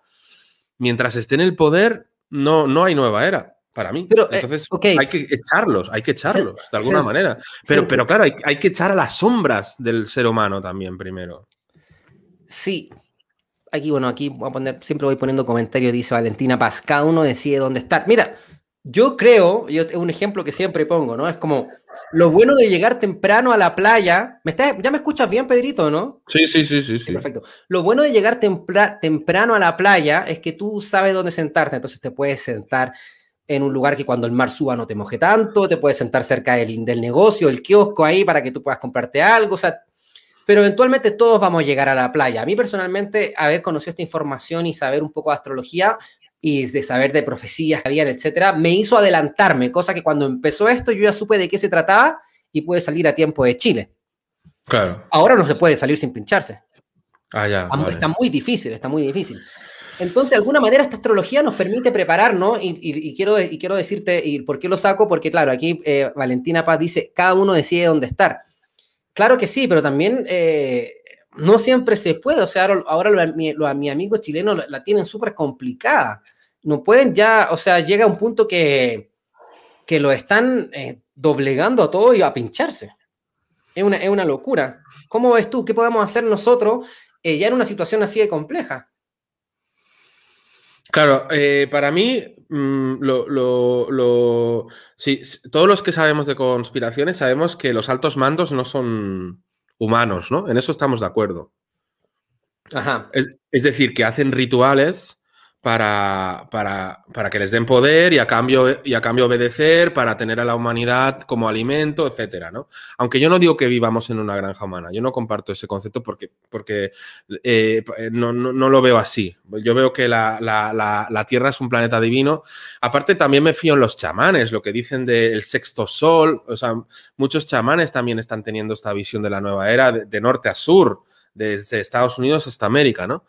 mientras esté en el poder, no, no hay nueva era para mí. Pero, eh, Entonces hay que echarlos, hay que echarlos de alguna manera. Pero, pero claro, hay, que echar a las sombras del ser humano también primero. Sí. Aquí, bueno, aquí voy a poner, siempre voy poniendo comentarios, dice Valentina Paz, cada uno decide dónde estar. Mira, yo creo, yo, es un ejemplo que siempre pongo, ¿no? Es como lo bueno de llegar temprano a la playa. ¿Me ¿Ya me escuchas bien, Pedrito, no? Sí, sí, sí, sí, sí. Perfecto. Lo bueno de llegar temprano a la playa es que tú sabes dónde sentarte, entonces te puedes sentar en un lugar que cuando el mar suba no te moje tanto, te puedes sentar cerca del, del negocio, el kiosco ahí para que tú puedas comprarte algo, o sea, pero eventualmente todos vamos a llegar a la playa. A mí personalmente, haber conocido esta información y saber un poco de astrología y de saber de profecías que habían, etcétera, me hizo adelantarme, cosa que cuando empezó esto yo ya supe de qué se trataba y pude salir a tiempo de Chile. Claro. Ahora no se puede salir sin pincharse. Ah, ya. Está muy difícil, está muy difícil. Entonces, de alguna manera, esta astrología nos permite prepararnos y, quiero, y quiero decirte, y ¿por qué lo saco? Porque, claro, aquí eh, Valentina Paz dice, cada uno decide dónde estar. Claro que sí, pero también eh, no siempre se puede. O sea, ahora los, a mi amigos chilenos la, tienen súper complicada. No pueden ya, o sea, llega un punto que, que lo están eh, doblegando a todo y a pincharse. Es una, es una locura. ¿Cómo ves tú? ¿Qué podemos hacer nosotros ya en una situación así de compleja? Claro, eh, para mí, mm, lo, sí, todos los que sabemos de conspiraciones sabemos que los altos mandos no son humanos, ¿no? En eso estamos de acuerdo. Ajá. es decir, que hacen rituales para, para, para, que les den poder y a, cambio, y a cambio obedecer, para tener a la humanidad como alimento, etcétera, ¿no? Aunque yo no digo que vivamos en una granja humana, yo no comparto ese concepto porque, porque eh, no, no, lo veo así. Yo veo que la, la, la, Tierra es un planeta divino. Aparte, también me fío en los chamanes, lo que dicen del sexto sol. O sea, muchos chamanes también están teniendo esta visión de la nueva era, de, de norte a sur, desde Estados Unidos hasta América, ¿no?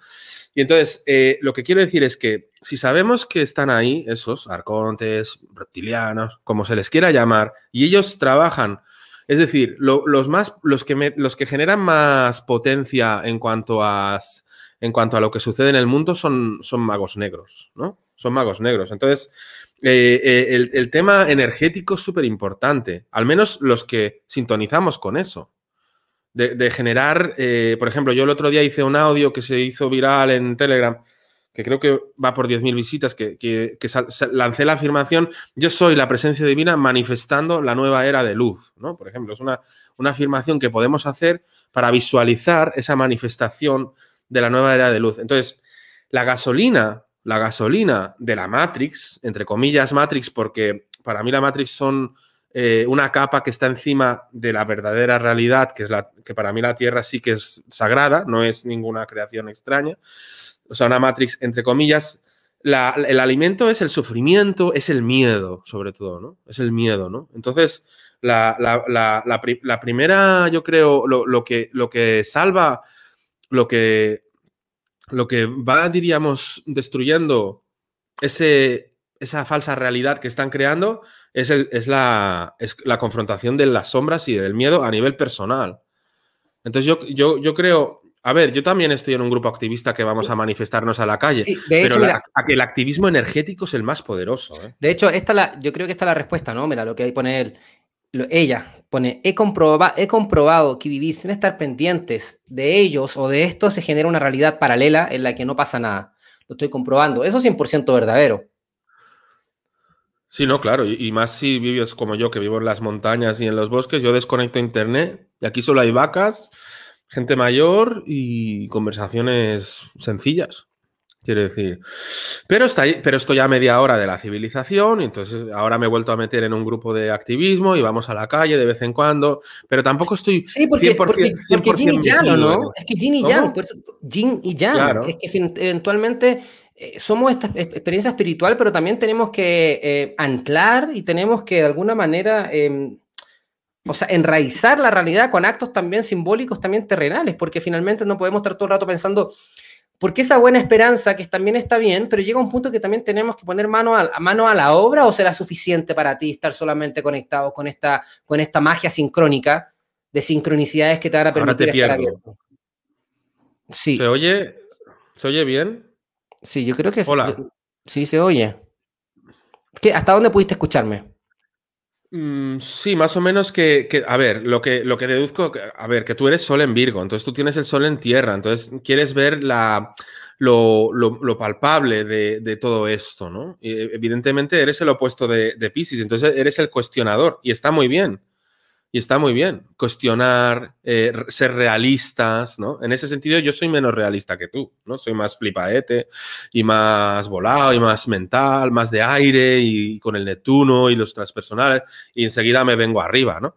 Y entonces, eh, lo que quiero decir es que si sabemos que están ahí esos arcontes, reptilianos, como se les quiera llamar, y ellos trabajan, es decir, los, más, los, que los que generan más potencia en cuanto a, en cuanto a lo que sucede en el mundo son, son magos negros, ¿no? Son magos negros. Entonces, eh, eh, el, el tema energético es súper importante, al menos los que sintonizamos con eso de, generar, eh, por ejemplo, yo el otro día hice un audio que se hizo viral en Telegram, que creo que va por 10.000 visitas, que, que, lancé la afirmación, yo soy la presencia divina manifestando la nueva era de luz, ¿no? Por ejemplo, es una, una afirmación que podemos hacer para visualizar esa manifestación de la nueva era de luz. Entonces, la gasolina, la gasolina de la Matrix, entre comillas Matrix, porque para mí la Matrix son eh, una capa que está encima de la verdadera realidad, que es la que para mí la Tierra sí que es sagrada, no es ninguna creación extraña. O sea, una matrix, entre comillas, el alimento es el sufrimiento, es el miedo, sobre todo, ¿no? Es el miedo, ¿no? Entonces, la, primera, yo creo, lo, que, lo que salva, lo que, lo que va, diríamos, destruyendo ese, esa falsa realidad que están creando es, el, es, la, es, la, confrontación de las sombras y del miedo a nivel personal. Entonces yo, yo, yo creo, a ver, yo también estoy en un grupo activista que vamos a manifestarnos a la calle, pero a que el activismo energético es el más poderoso. ¿eh? De hecho, esta la, yo creo que esta es la respuesta, ¿no? Mira, lo que pone él. ella pone, he, comproba, he comprobado que vivir sin estar pendientes de ellos o de esto se genera una realidad paralela en la que no pasa nada. Lo estoy comprobando. Eso es 100% verdadero. Sí, no, claro. Y, más si vives como yo, que vivo en las montañas y en los bosques, yo desconecto internet y aquí solo hay vacas, gente mayor y conversaciones sencillas. Quiero decir. Pero, está ahí, pero estoy a media hora de la civilización, y entonces ahora me he vuelto a meter en un grupo de activismo y vamos a la calle de vez en cuando, pero tampoco estoy. Sí, porque, 100%, porque, porque y ¿no? Es que Jin y Yang, Jin y Yang, es que eventualmente eh, somos esta experiencia espiritual, pero también tenemos que eh, anclar y tenemos que de alguna manera, em, o sea, enraizar la realidad con actos también simbólicos, también terrenales, porque finalmente no podemos estar todo el rato pensando, porque esa buena esperanza que también está bien, pero llega un punto que también tenemos que poner mano a, mano a la obra o será suficiente para ti estar solamente conectado con esta, con esta magia sincrónica de sincronicidades que te van a permitir estar abierto. Sí. ¿Se oye, ¿Se oye bien? Sí, yo creo que Hola. sí se oye. ¿Qué, ¿Hasta dónde pudiste escucharme? Mm, sí, más o menos que, a ver, lo que, lo que deduzco, a ver, que tú eres sol en Virgo, entonces tú tienes el sol en tierra, entonces quieres ver la, lo, palpable de, todo esto, ¿no? Y evidentemente eres el opuesto de, de Pisces, entonces eres el cuestionador y está muy bien. Y está muy bien cuestionar, eh, ser realistas, ¿no? En ese sentido yo soy menos realista que tú, ¿no? Soy más flipaete y más volado y más mental, más de aire y con el Neptuno y los transpersonales y enseguida me vengo arriba, ¿no?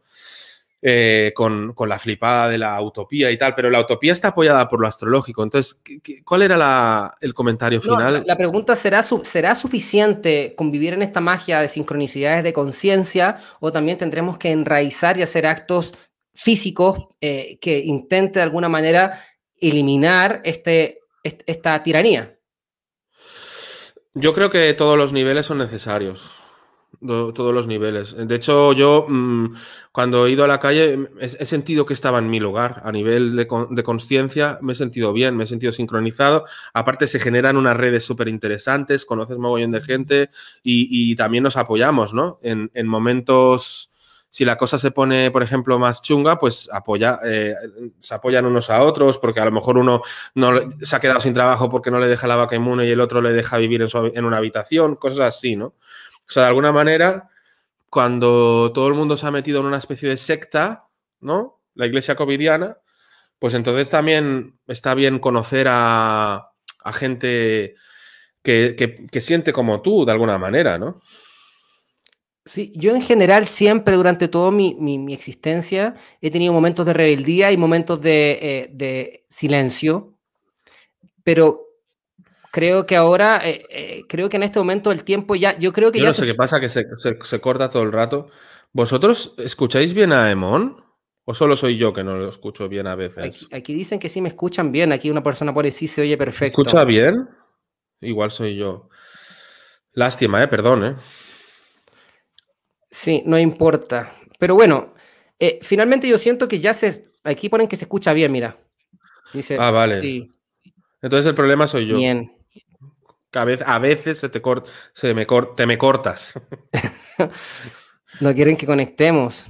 Eh, con, la flipada de la utopía y tal, pero la utopía está apoyada por lo astrológico. Entonces, cuál era el comentario final? la, pregunta será, ¿será suficiente convivir en esta magia de sincronicidades de conciencia o también tendremos que enraizar y hacer actos físicos eh, que intente de alguna manera eliminar este, esta tiranía? Yo creo que todos los niveles son necesarios todos los niveles. De hecho, yo mm, cuando he ido a la calle he, sentido que estaba en mi lugar. A nivel de, de conciencia me he sentido bien, me he sentido sincronizado. Aparte se generan unas redes súper interesantes, conoces mogollón de gente y, también nos apoyamos, ¿no? En, momentos si la cosa se pone, por ejemplo, más chunga, pues apoya, eh, se apoyan unos a otros, porque a lo mejor uno no se ha quedado sin trabajo porque no le deja la vaca inmune y el otro le deja vivir en, en una habitación, cosas así, ¿no? O sea, de alguna manera, cuando todo el mundo se ha metido en una especie de secta, ¿no? La iglesia covidiana, pues entonces también está bien conocer a, gente que, siente como tú, de alguna manera, ¿no? Sí, yo en general siempre durante toda mi, existencia he tenido momentos de rebeldía y momentos de, eh, silencio, pero creo que ahora, eh, eh, creo que en este momento el tiempo ya, yo creo que yo ya... No sé qué pasa, que se, se, corta todo el rato. ¿Vosotros escucháis bien a Emon? ¿O solo soy yo que no lo escucho bien a veces? Aquí, dicen que sí me escuchan bien. Aquí una persona por sí se oye perfecto. ¿Escucha bien? Igual soy yo. Lástima, ¿eh? Perdón, ¿eh? Sí, no importa. Pero bueno, eh, finalmente yo siento que ya se... Aquí ponen que se escucha bien, mira. Dice, ah, vale. Sí. Entonces el problema soy yo. Bien. A veces, a veces se te, se me te me cortas. no quieren que conectemos.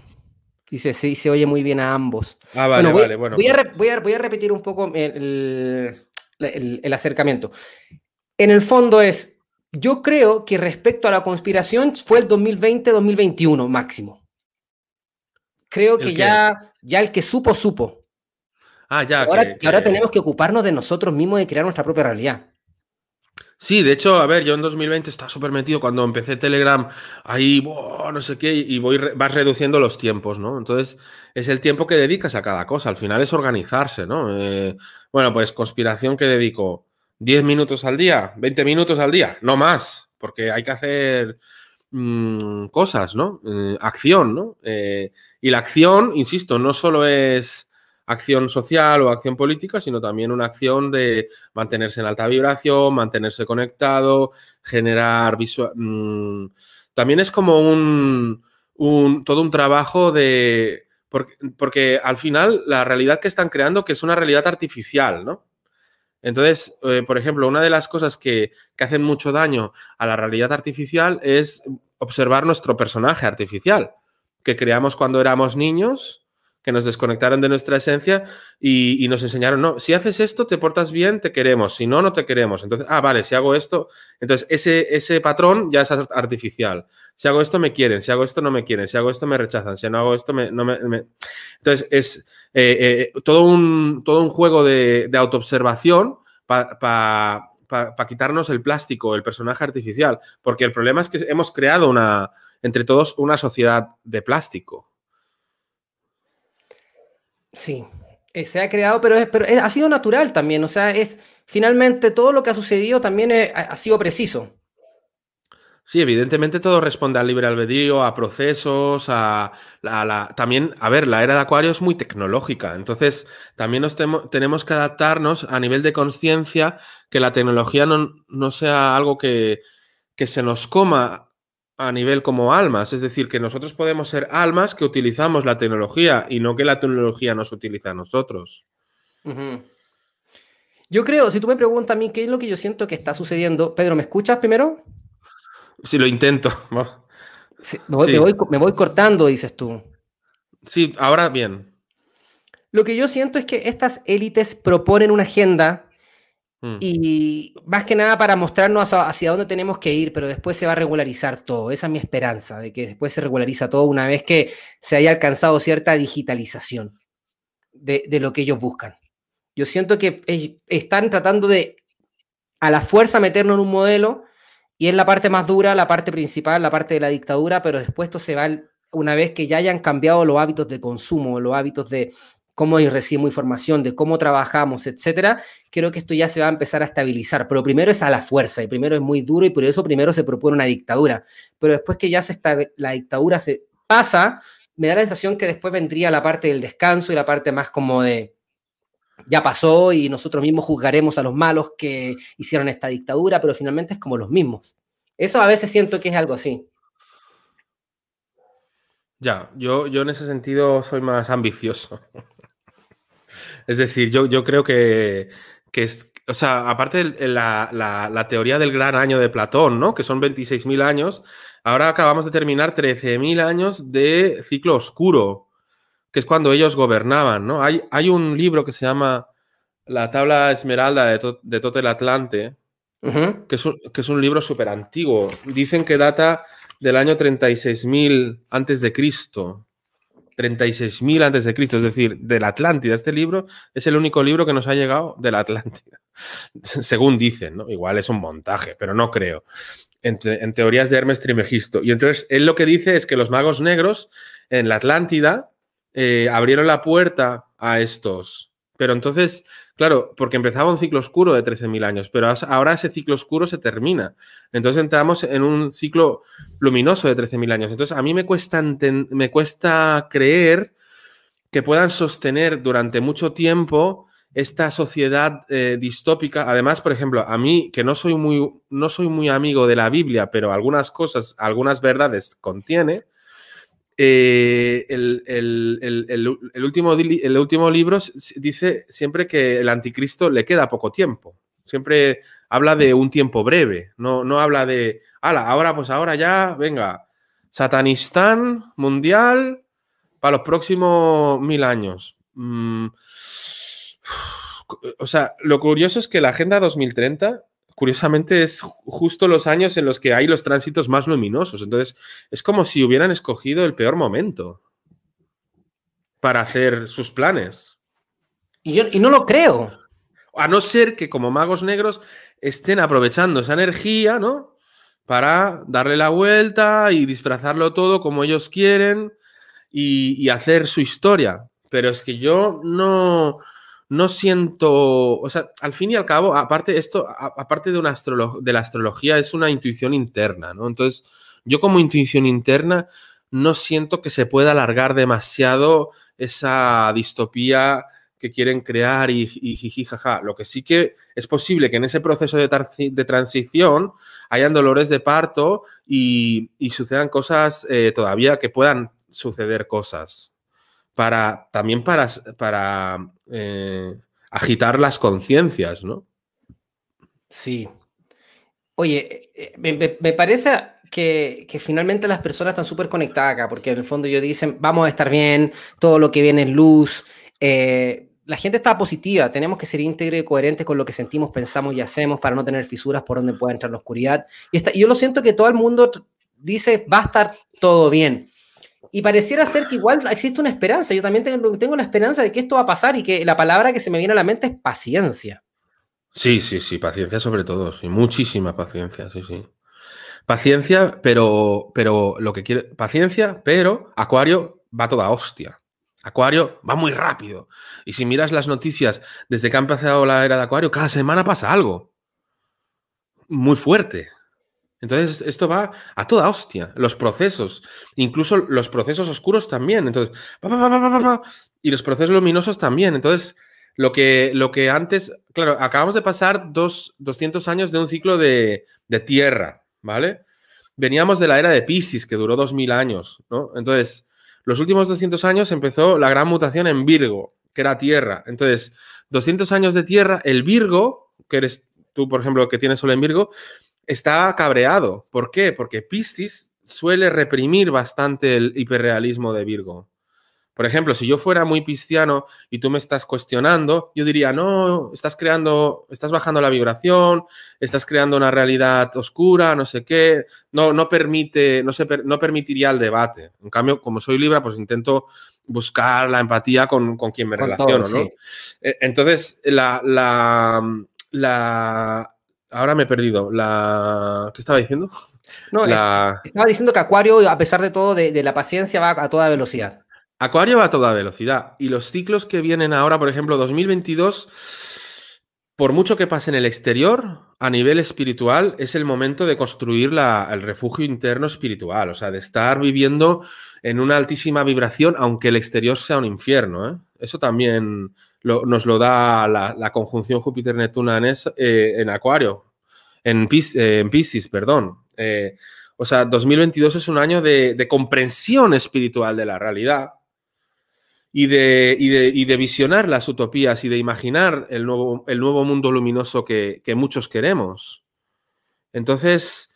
Dice, sí, se oye muy bien a ambos. Ah, vale, voy, vale, bueno. Voy a, pues. voy, a, voy a, repetir un poco el, el, acercamiento. En el fondo es, yo creo que respecto a la conspiración fue el 2020-2021 máximo. Creo que ya, ya el que supo, supo. Ah, ya. Ahora, ahora tenemos que ocuparnos de nosotros mismos y crear nuestra propia realidad. Sí, de hecho, a ver, yo en 2020 estaba súper metido cuando empecé Telegram, ahí, no sé qué, y voy, vas reduciendo los tiempos, ¿no? Entonces, es el tiempo que dedicas a cada cosa, al final es organizarse, ¿no? Eh, bueno, pues conspiración que dedico 10 minutos al día, 20 minutos al día, no más, porque hay que hacer mm, cosas, ¿no? Eh, acción, ¿no? Eh, y la acción, insisto, no solo es acción social o acción política, sino también una acción de mantenerse en alta vibración, mantenerse conectado, generar visual... Mm, también es como un, todo un trabajo de... Porque, al final la realidad que están creando, que es una realidad artificial, ¿no? Entonces, eh, por ejemplo, una de las cosas que, que hacen mucho daño a la realidad artificial es observar nuestro personaje artificial que creamos cuando éramos niños que nos desconectaron de nuestra esencia y, nos enseñaron, no, si haces esto, te portas bien, te queremos, si no, no te queremos. Entonces, ah, vale, si hago esto, entonces ese, ese patrón ya es artificial. Si hago esto, me quieren, si hago esto, no me quieren, si hago esto, me rechazan, si no hago esto, me, no me... Entonces, es eh, eh, todo, un, todo un juego de, autoobservación para quitarnos el plástico, el personaje artificial, porque el problema es que hemos creado una, entre todos una sociedad de plástico. Sí, eh, se ha creado, pero, es, pero ha sido natural también. O sea, es finalmente todo lo que ha sucedido también ha sido preciso. Sí, evidentemente todo responde al libre albedrío, a procesos, a, la, también, a ver, la era de Acuario es muy tecnológica, entonces también nos tenemos que adaptarnos a nivel de conciencia, que la tecnología no, no sea algo que, que, se nos coma a nivel como almas, es decir, que nosotros podemos ser almas que utilizamos la tecnología y no que la tecnología nos utiliza a nosotros. Yo creo, si tú me preguntas a mí qué es lo que yo siento que está sucediendo, Pedro, ¿me escuchas primero? Sí, lo intento. me, voy, cortando, dices tú. Sí, ahora bien. Lo que yo siento es que estas élites proponen una agenda Mm. Y más que nada para mostrarnos hacia dónde tenemos que ir, pero después se va a regularizar todo. Esa es mi esperanza, de que después se regulariza todo una vez que se haya alcanzado cierta digitalización de, lo que ellos buscan. Yo siento que están tratando de a la fuerza meternos en un modelo y es la parte más dura, la parte principal, la parte de la dictadura, pero después esto se va una vez que ya hayan cambiado los hábitos de consumo, los hábitos de, cómo recibimos información, de cómo trabajamos, etcétera, creo que esto ya se va a empezar a estabilizar. Pero primero es a la fuerza y primero es muy duro y por eso primero se propone una dictadura. Pero después que ya se está, la dictadura se pasa, me da la sensación que después vendría la parte del descanso y la parte más como de ya pasó y nosotros mismos juzgaremos a los malos que hicieron esta dictadura, pero finalmente es como los mismos. Eso a veces siento que es algo así. Ya, yo, yo en ese sentido soy más ambicioso. Es decir, yo, yo creo que, o sea, aparte de la, la, teoría del gran año de Platón, ¿no? Que son 26.000 años, ahora acabamos de terminar 13.000 años de ciclo oscuro, que es cuando ellos gobernaban, ¿no? Hay, hay un libro que se llama La tabla esmeralda de, de Totel Atlante, que, es un, que, es un, libro súper antiguo. Dicen que data del año 36.000 antes de Cristo. 36.000 antes de Cristo, es decir, de la Atlántida. Este libro es el único libro que nos ha llegado de la Atlántida, según dicen, ¿no? Igual es un montaje, pero no creo. En, teorías de Hermes Trimegisto. Y entonces él lo que dice es que los magos negros en la Atlántida eh, abrieron la puerta a estos. Pero entonces Claro, porque empezaba un ciclo oscuro de 13.000 años, pero ahora ese ciclo oscuro se termina. Entonces entramos en un ciclo luminoso de 13.000 años. Entonces a mí me cuesta, me cuesta creer que puedan sostener durante mucho tiempo esta sociedad eh, distópica. Además, por ejemplo, a mí, que no soy, muy, no soy muy amigo de la Biblia, pero algunas cosas, algunas verdades contiene, eh, el, último, el último libro dice siempre que el anticristo le queda poco tiempo. Siempre habla de un tiempo breve, no, no habla de, ala, ahora pues ahora ya, venga, Satanistán mundial para los próximos mil años. Mm, o sea, lo curioso es que la Agenda 2030 curiosamente es justo los años en los que hay los tránsitos más luminosos. Entonces, es como si hubieran escogido el peor momento para hacer sus planes. Y, yo, y no lo creo. A no ser que como magos negros estén aprovechando esa energía, ¿no? Para darle la vuelta y disfrazarlo todo como ellos quieren y, y hacer su historia. Pero es que yo no, no siento, o sea, al fin y al cabo, aparte esto, aparte de, una de la astrología, es una intuición interna, ¿no? Entonces, yo como intuición interna no siento que se pueda alargar demasiado esa distopía que quieren crear y, y jaja. Lo que sí que es posible que en ese proceso de, de transición hayan dolores de parto y, sucedan cosas eh, todavía que puedan suceder cosas para también para, para eh, agitar las conciencias, ¿no? Sí. Oye, eh, me, parece que, finalmente las personas están súper conectadas acá, porque en el fondo ellos dicen, vamos a estar bien, todo lo que viene es luz. Eh, la gente está positiva, tenemos que ser íntegros y coherentes con lo que sentimos, pensamos y hacemos para no tener fisuras por donde pueda entrar la oscuridad. Y, y yo lo siento que todo el mundo dice, va a estar todo bien y pareciera ser que igual existe una esperanza. Yo también tengo, tengo la esperanza de que esto va a pasar y que la palabra que se me viene a la mente es paciencia. Sí, sí, sí, paciencia sobre todo, sí, muchísima paciencia, sí, sí. Paciencia, pero, pero lo que quiere, paciencia, pero Acuario va toda hostia. Acuario va muy rápido. Y si miras las noticias desde que ha empezado la era de Acuario, cada semana pasa algo. Muy fuerte. Entonces, esto va a toda hostia. Los procesos, incluso los procesos oscuros también. Entonces, y los procesos luminosos también. Entonces, lo que, lo que antes, claro, acabamos de pasar dos, 200 años de un ciclo de, tierra, ¿vale? Veníamos de la era de Pisces, que duró 2000 años, ¿no? Entonces, los últimos 200 años empezó la gran mutación en Virgo, que era tierra. Entonces, 200 años de tierra, el Virgo, que eres tú, por ejemplo, que tienes solo en Virgo, está cabreado. ¿Por qué? Porque Piscis suele reprimir bastante el hiperrealismo de Virgo. Por ejemplo, si yo fuera muy pisciano y tú me estás cuestionando, yo diría, no, estás creando, estás bajando la vibración, estás creando una realidad oscura, no sé qué, no, no permite, no, se, no permitiría el debate. En cambio, como soy Libra, pues intento buscar la empatía con, quien me relaciono, ¿no? E, entonces, la, la, ahora me he perdido. La... ¿Qué estaba diciendo? No, estaba diciendo que Acuario, a pesar de todo, de, la paciencia, va a toda velocidad. Acuario va a toda velocidad. Y los ciclos que vienen ahora, por ejemplo, 2022, por mucho que pase en el exterior, a nivel espiritual, es el momento de construir el refugio interno espiritual. O sea, de estar viviendo en una altísima vibración, aunque el exterior sea un infierno. ¿eh? Eso también nos lo da la, conjunción Júpiter-Neptuna en, eh, en, Acuario, en, eh, en Piscis, perdón. Eh, o sea, 2022 es un año de, comprensión espiritual de la realidad. y de, y de, y de visionar las utopías y de imaginar el nuevo, el nuevo mundo luminoso que, que muchos queremos. Entonces,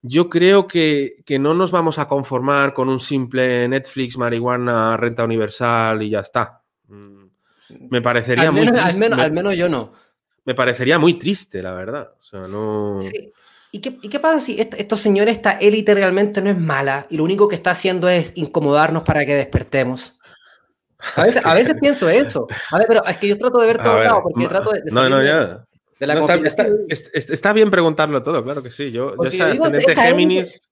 yo creo que, que, no nos vamos a conformar con un simple Netflix, marihuana, renta universal y ya está. Me parecería al muy menos, triste. al, menos, me, al menos yo no. me parecería muy triste, la verdad. O sea, no. Sí. ¿Y qué, ¿Y qué, pasa si est estos señores, esta élite realmente no es mala y lo único que está haciendo es incomodarnos para que despertemos? A veces, a veces pienso eso. A ver, pero es que yo trato de ver todo lado porque no, trato de, de no, no, ya. De la no, está, está, está, bien preguntarlo todo, claro que sí. Yo, yo soy ascendente Géminis.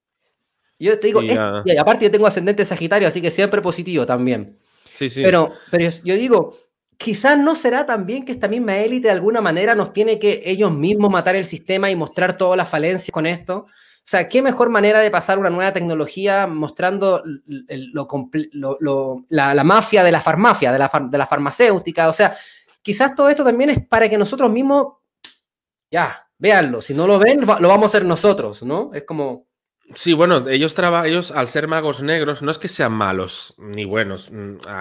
Yo te digo, y, es, y aparte yo tengo ascendente Sagitario, así que siempre positivo también. Sí, sí. Pero, pero yo digo, quizás no será también que esta misma élite de alguna manera nos tiene que ellos mismos matar el sistema y mostrar todas las falencias con esto. O sea, qué mejor manera de pasar una nueva tecnología mostrando lo, la, mafia de la farmacia, de la, de la farmacéutica. O sea, quizás todo esto también es para que nosotros mismos, ya, véanlo. Si no lo ven, lo vamos a hacer nosotros, ¿no? Es como... Sí, bueno, ellos trabajan, ellos al ser magos negros, no es que sean malos ni buenos.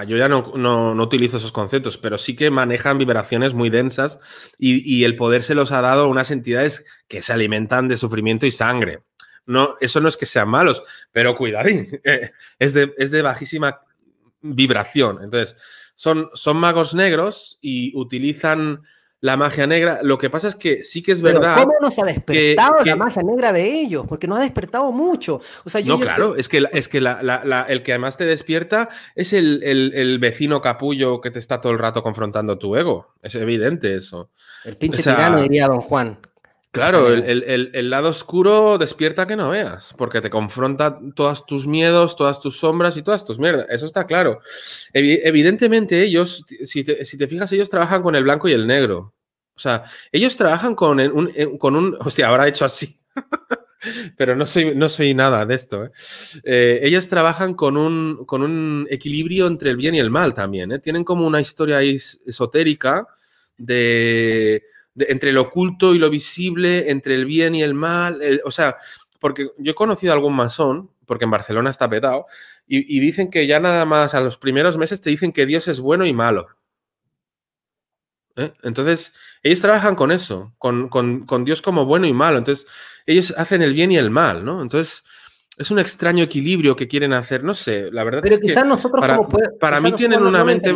Yo ya no, no, no utilizo esos conceptos, pero sí que manejan vibraciones muy densas y, y, el poder se los ha dado a unas entidades que se alimentan de sufrimiento y sangre. No, eso no es que sean malos, pero cuidadín, es de, es de bajísima vibración. Entonces, son, son magos negros y utilizan la magia negra. Lo que pasa es que sí que es Pero verdad. ¿Cómo nos ha despertado que, que, la magia negra de ellos? Porque nos ha despertado mucho. O sea, yo, no, yo claro, te... es que, es que la, la, la, el que además te despierta es el, el, el, vecino capullo que te está todo el rato confrontando tu ego. Es evidente eso. El pinche o sea, tirano, diría don Juan. Claro, el, el, el, lado oscuro despierta que no veas, porque te confronta todos tus miedos, todas tus sombras y todas tus mierdas. Eso está claro. Evidentemente ellos, si te, si te fijas, ellos trabajan con el blanco y el negro. O sea, ellos trabajan con un, con un hostia, ahora he hecho así. Pero no soy, no soy nada de esto. ¿eh? Eh, ellas trabajan con un, con un equilibrio entre el bien y el mal también. ¿eh? Tienen como una historia esotérica de, de, entre lo oculto y lo visible, entre el bien y el mal. Eh, o sea, porque yo he conocido a algún masón, porque en Barcelona está petado, y, y, dicen que ya nada más a los primeros meses te dicen que Dios es bueno y malo. ¿Eh? Entonces, ellos trabajan con eso, con, con, con, Dios como bueno y malo. Entonces, ellos hacen el bien y el mal, ¿no? Entonces, es un extraño equilibrio que quieren hacer. No sé, la verdad pero es quizás que nosotros para, como puede, para mí tienen una mente...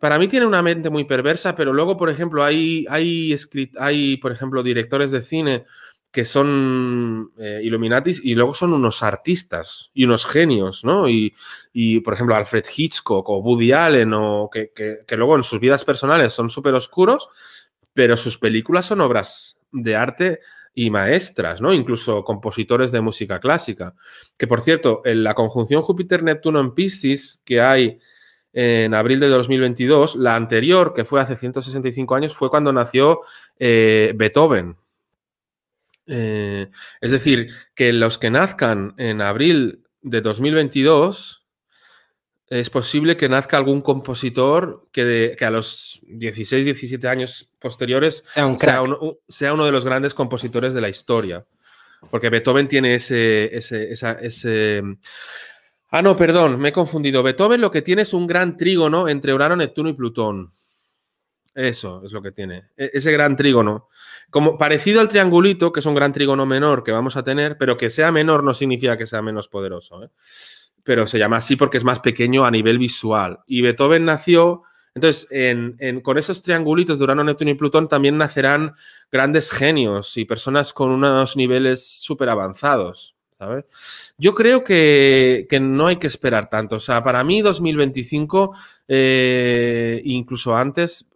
Para mí tienen una mente muy perversa, pero luego, por ejemplo, hay, hay, hay por ejemplo, directores de cine que son eh, Illuminatis y luego son unos artistas y unos genios, ¿no? Y, y por ejemplo, Alfred Hitchcock o Woody Allen, o que, que, que luego en sus vidas personales son súper oscuros, pero sus películas son obras de arte y maestras, ¿no? Incluso compositores de música clásica. Que por cierto, en la conjunción Júpiter-Neptuno en Piscis que hay en abril de 2022, la anterior, que fue hace 165 años, fue cuando nació eh, Beethoven. Eh, es decir, que los que nazcan en abril de 2022, es posible que nazca algún compositor que, de, que a los 16, 17 años posteriores sea, un sea, un, sea, uno de los grandes compositores de la historia. Porque Beethoven tiene ese, ese, esa, ese... Ah, no, perdón, me he confundido. Beethoven lo que tiene es un gran trígono entre Urano, Neptuno y Plutón. Eso es lo que tiene. E ese gran trígono. Como parecido al triangulito, que es un gran trígono menor que vamos a tener, pero que sea menor no significa que sea menos poderoso. ¿eh? Pero se llama así porque es más pequeño a nivel visual. Y Beethoven nació. Entonces, en, en, con esos triangulitos de Urano, Neptuno y Plutón también nacerán grandes genios y personas con unos niveles súper avanzados. Yo creo que, no hay que esperar tanto. O sea, para mí 2025, eh, incluso antes,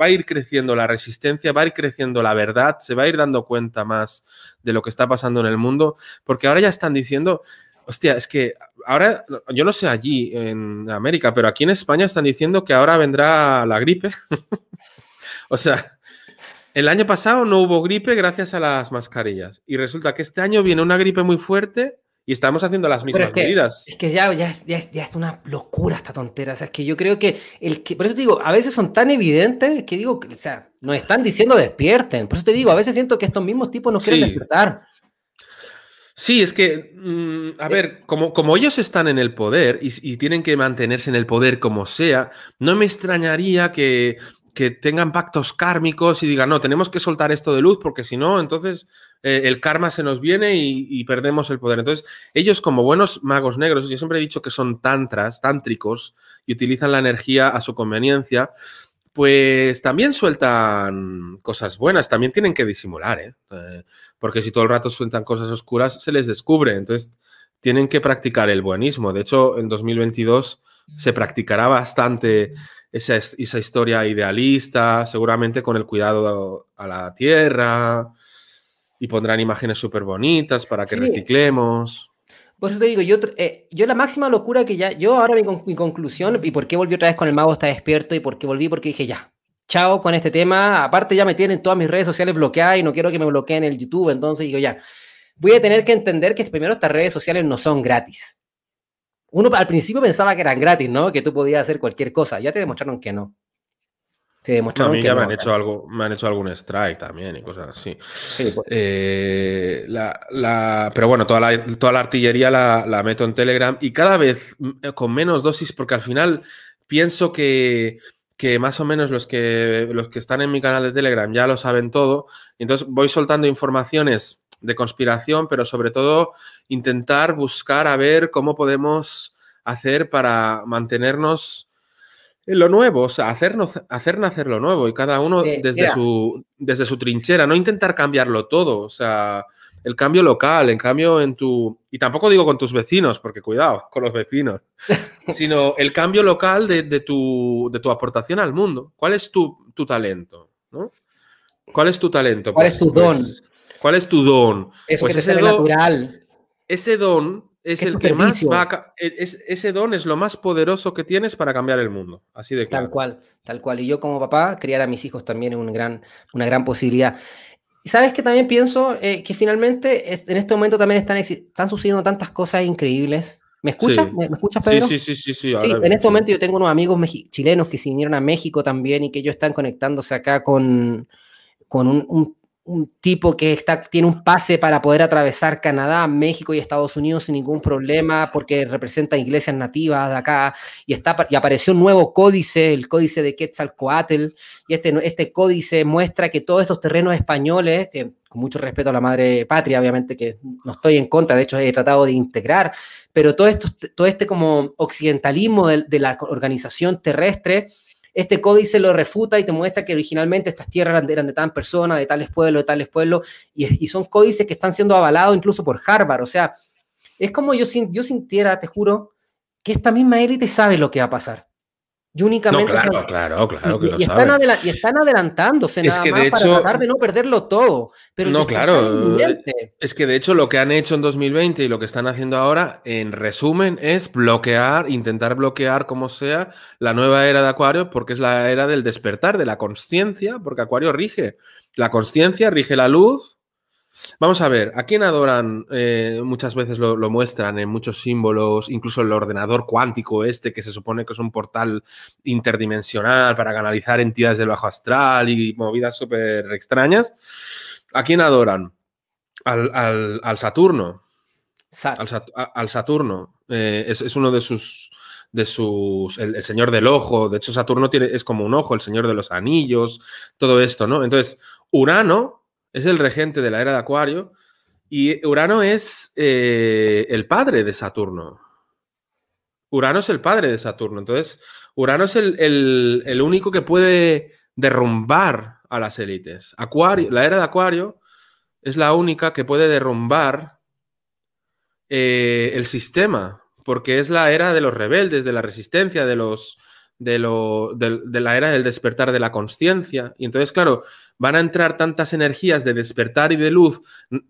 va a ir creciendo la resistencia, va a ir creciendo la verdad, se va a ir dando cuenta más de lo que está pasando en el mundo, porque ahora ya están diciendo, hostia, es que ahora, yo no sé allí en América, pero aquí en España están diciendo que ahora vendrá la gripe. o sea, el año pasado no hubo gripe gracias a las mascarillas. Y resulta que este año viene una gripe muy fuerte y estamos haciendo las mismas es que, medidas. Es que ya, ya, ya, ya, es una locura esta tontera. O sea, es que yo creo que, el que. Por eso te digo, a veces son tan evidentes que digo, o sea, nos están diciendo despierten. Por eso te digo, a veces siento que estos mismos tipos nos quieren sí. despertar. Sí, es que, mm, a ver, como, como, ellos están en el poder y, tienen que mantenerse en el poder como sea, no me extrañaría que, que tengan pactos kármicos y digan, no, tenemos que soltar esto de luz porque si no, entonces eh, el karma se nos viene y, perdemos el poder. Entonces, ellos como buenos magos negros, yo siempre he dicho que son tantras, tántricos y utilizan la energía a su conveniencia, pues también sueltan cosas buenas, también tienen que disimular, ¿eh? ¿eh? porque si todo el rato sueltan cosas oscuras, se les descubre, entonces tienen que practicar el buenismo. De hecho, en 2022 se practicará bastante esa, esa historia idealista, seguramente con el cuidado a la tierra, y pondrán imágenes súper bonitas para que reciclemos. Por eso te digo, yo, eh, yo la máxima locura que ya, yo ahora mi, mi, conclusión, y por qué volví otra vez con el mago está despierto, y por qué volví, porque dije ya, chao con este tema, aparte ya me tienen todas mis redes sociales bloqueadas y no quiero que me bloqueen el YouTube, entonces digo ya, voy a tener que entender que primero estas redes sociales no son gratis. Uno al principio pensaba que eran gratis, ¿no? Que tú podías hacer cualquier cosa, ya te demostraron que no. Te demostraron a mí ya me han, hecho algo, me han hecho algún strike también y cosas así. Pues. Eh, la, pero bueno, toda la, toda la artillería la, meto en Telegram y cada vez mm, con menos dosis, porque al final pienso que, que más o menos los que, los que están en mi canal de Telegram ya lo saben todo. entonces voy soltando informaciones de conspiración, pero sobre todo intentar buscar a ver cómo podemos hacer para mantenernos lo nuevo, o sea, hacer, hacer nacer lo nuevo y cada uno desde, su, desde su trinchera, no intentar cambiarlo todo, o sea, el cambio local, en cambio en tu... Y tampoco digo con tus vecinos, porque cuidado con los vecinos, sino el cambio local de, tu, de tu aportación al mundo. ¿Cuál es tu, talento? ¿no? ¿Cuál es tu talento? ¿Cuál es tu pues, don? ¿Cuál es tu don? Eso pues que ese natural. Ese don es el que más va e, ese don es lo más poderoso que tienes para cambiar el mundo. Así de claro. Tal cual, tal cual. Y yo como papá, criar a mis hijos también es un gran, una gran posibilidad. Y sabes que también pienso eh, que finalmente en este momento también están, están sucediendo tantas cosas increíbles. ¿Me escuchas? ¿Me, escuchas, Pedro? Sí, sí, sí, sí. sí en este momento yo tengo unos amigos chilenos que se vinieron a México también y que ellos están conectándose acá con, con un un tipo que está, tiene un pase para poder atravesar Canadá, México y Estados Unidos sin ningún problema porque representa iglesias nativas de acá y, está, y apareció un nuevo códice, el códice de Quetzalcoatl y este, este códice muestra que todos estos terrenos españoles, con mucho respeto a la madre patria, obviamente que no estoy en contra, de hecho he tratado de integrar, pero todo, esto, todo este como occidentalismo de la organización terrestre este códice lo refuta y te muestra que originalmente estas tierras eran de tan personas, de tales pueblos, de tales pueblos, y, son códices que están siendo avalados incluso por Harvard. O sea, es como yo, yo sintiera, te juro, que esta misma élite sabe lo que va a pasar. Y únicamente. claro, claro, claro, que y, lo están y, están adelantándose nada más para tratar de no perderlo todo. Pero no, claro. Es que de hecho lo que han hecho en 2020 y lo que están haciendo ahora, en resumen, es bloquear, intentar bloquear como sea la nueva era de Acuario, porque es la era del despertar, de la conciencia, porque Acuario rige. La conciencia rige la luz, Vamos a ver, ¿a quién adoran? Eh, muchas veces lo, muestran en muchos símbolos, incluso el ordenador cuántico este, que se supone que es un portal interdimensional para canalizar entidades del bajo astral y movidas súper extrañas. ¿A quién adoran? Al, Saturno. Al, Saturno. Eh, es, uno de sus de sus. El, señor del ojo. De hecho, Saturno tiene, es como un ojo, el señor de los anillos, todo esto, ¿no? Entonces, Urano es el regente de la era de Acuario y Urano es eh, el padre de Saturno. Urano es el padre de Saturno. Entonces, Urano es el, único que puede derrumbar a las élites. Acuario, la era de Acuario es la única que puede derrumbar eh, el sistema, porque es la era de los rebeldes, de la resistencia, de los, de, lo, de, la era del despertar de la conciencia. Y entonces, claro, van a entrar tantas energías de despertar y de luz,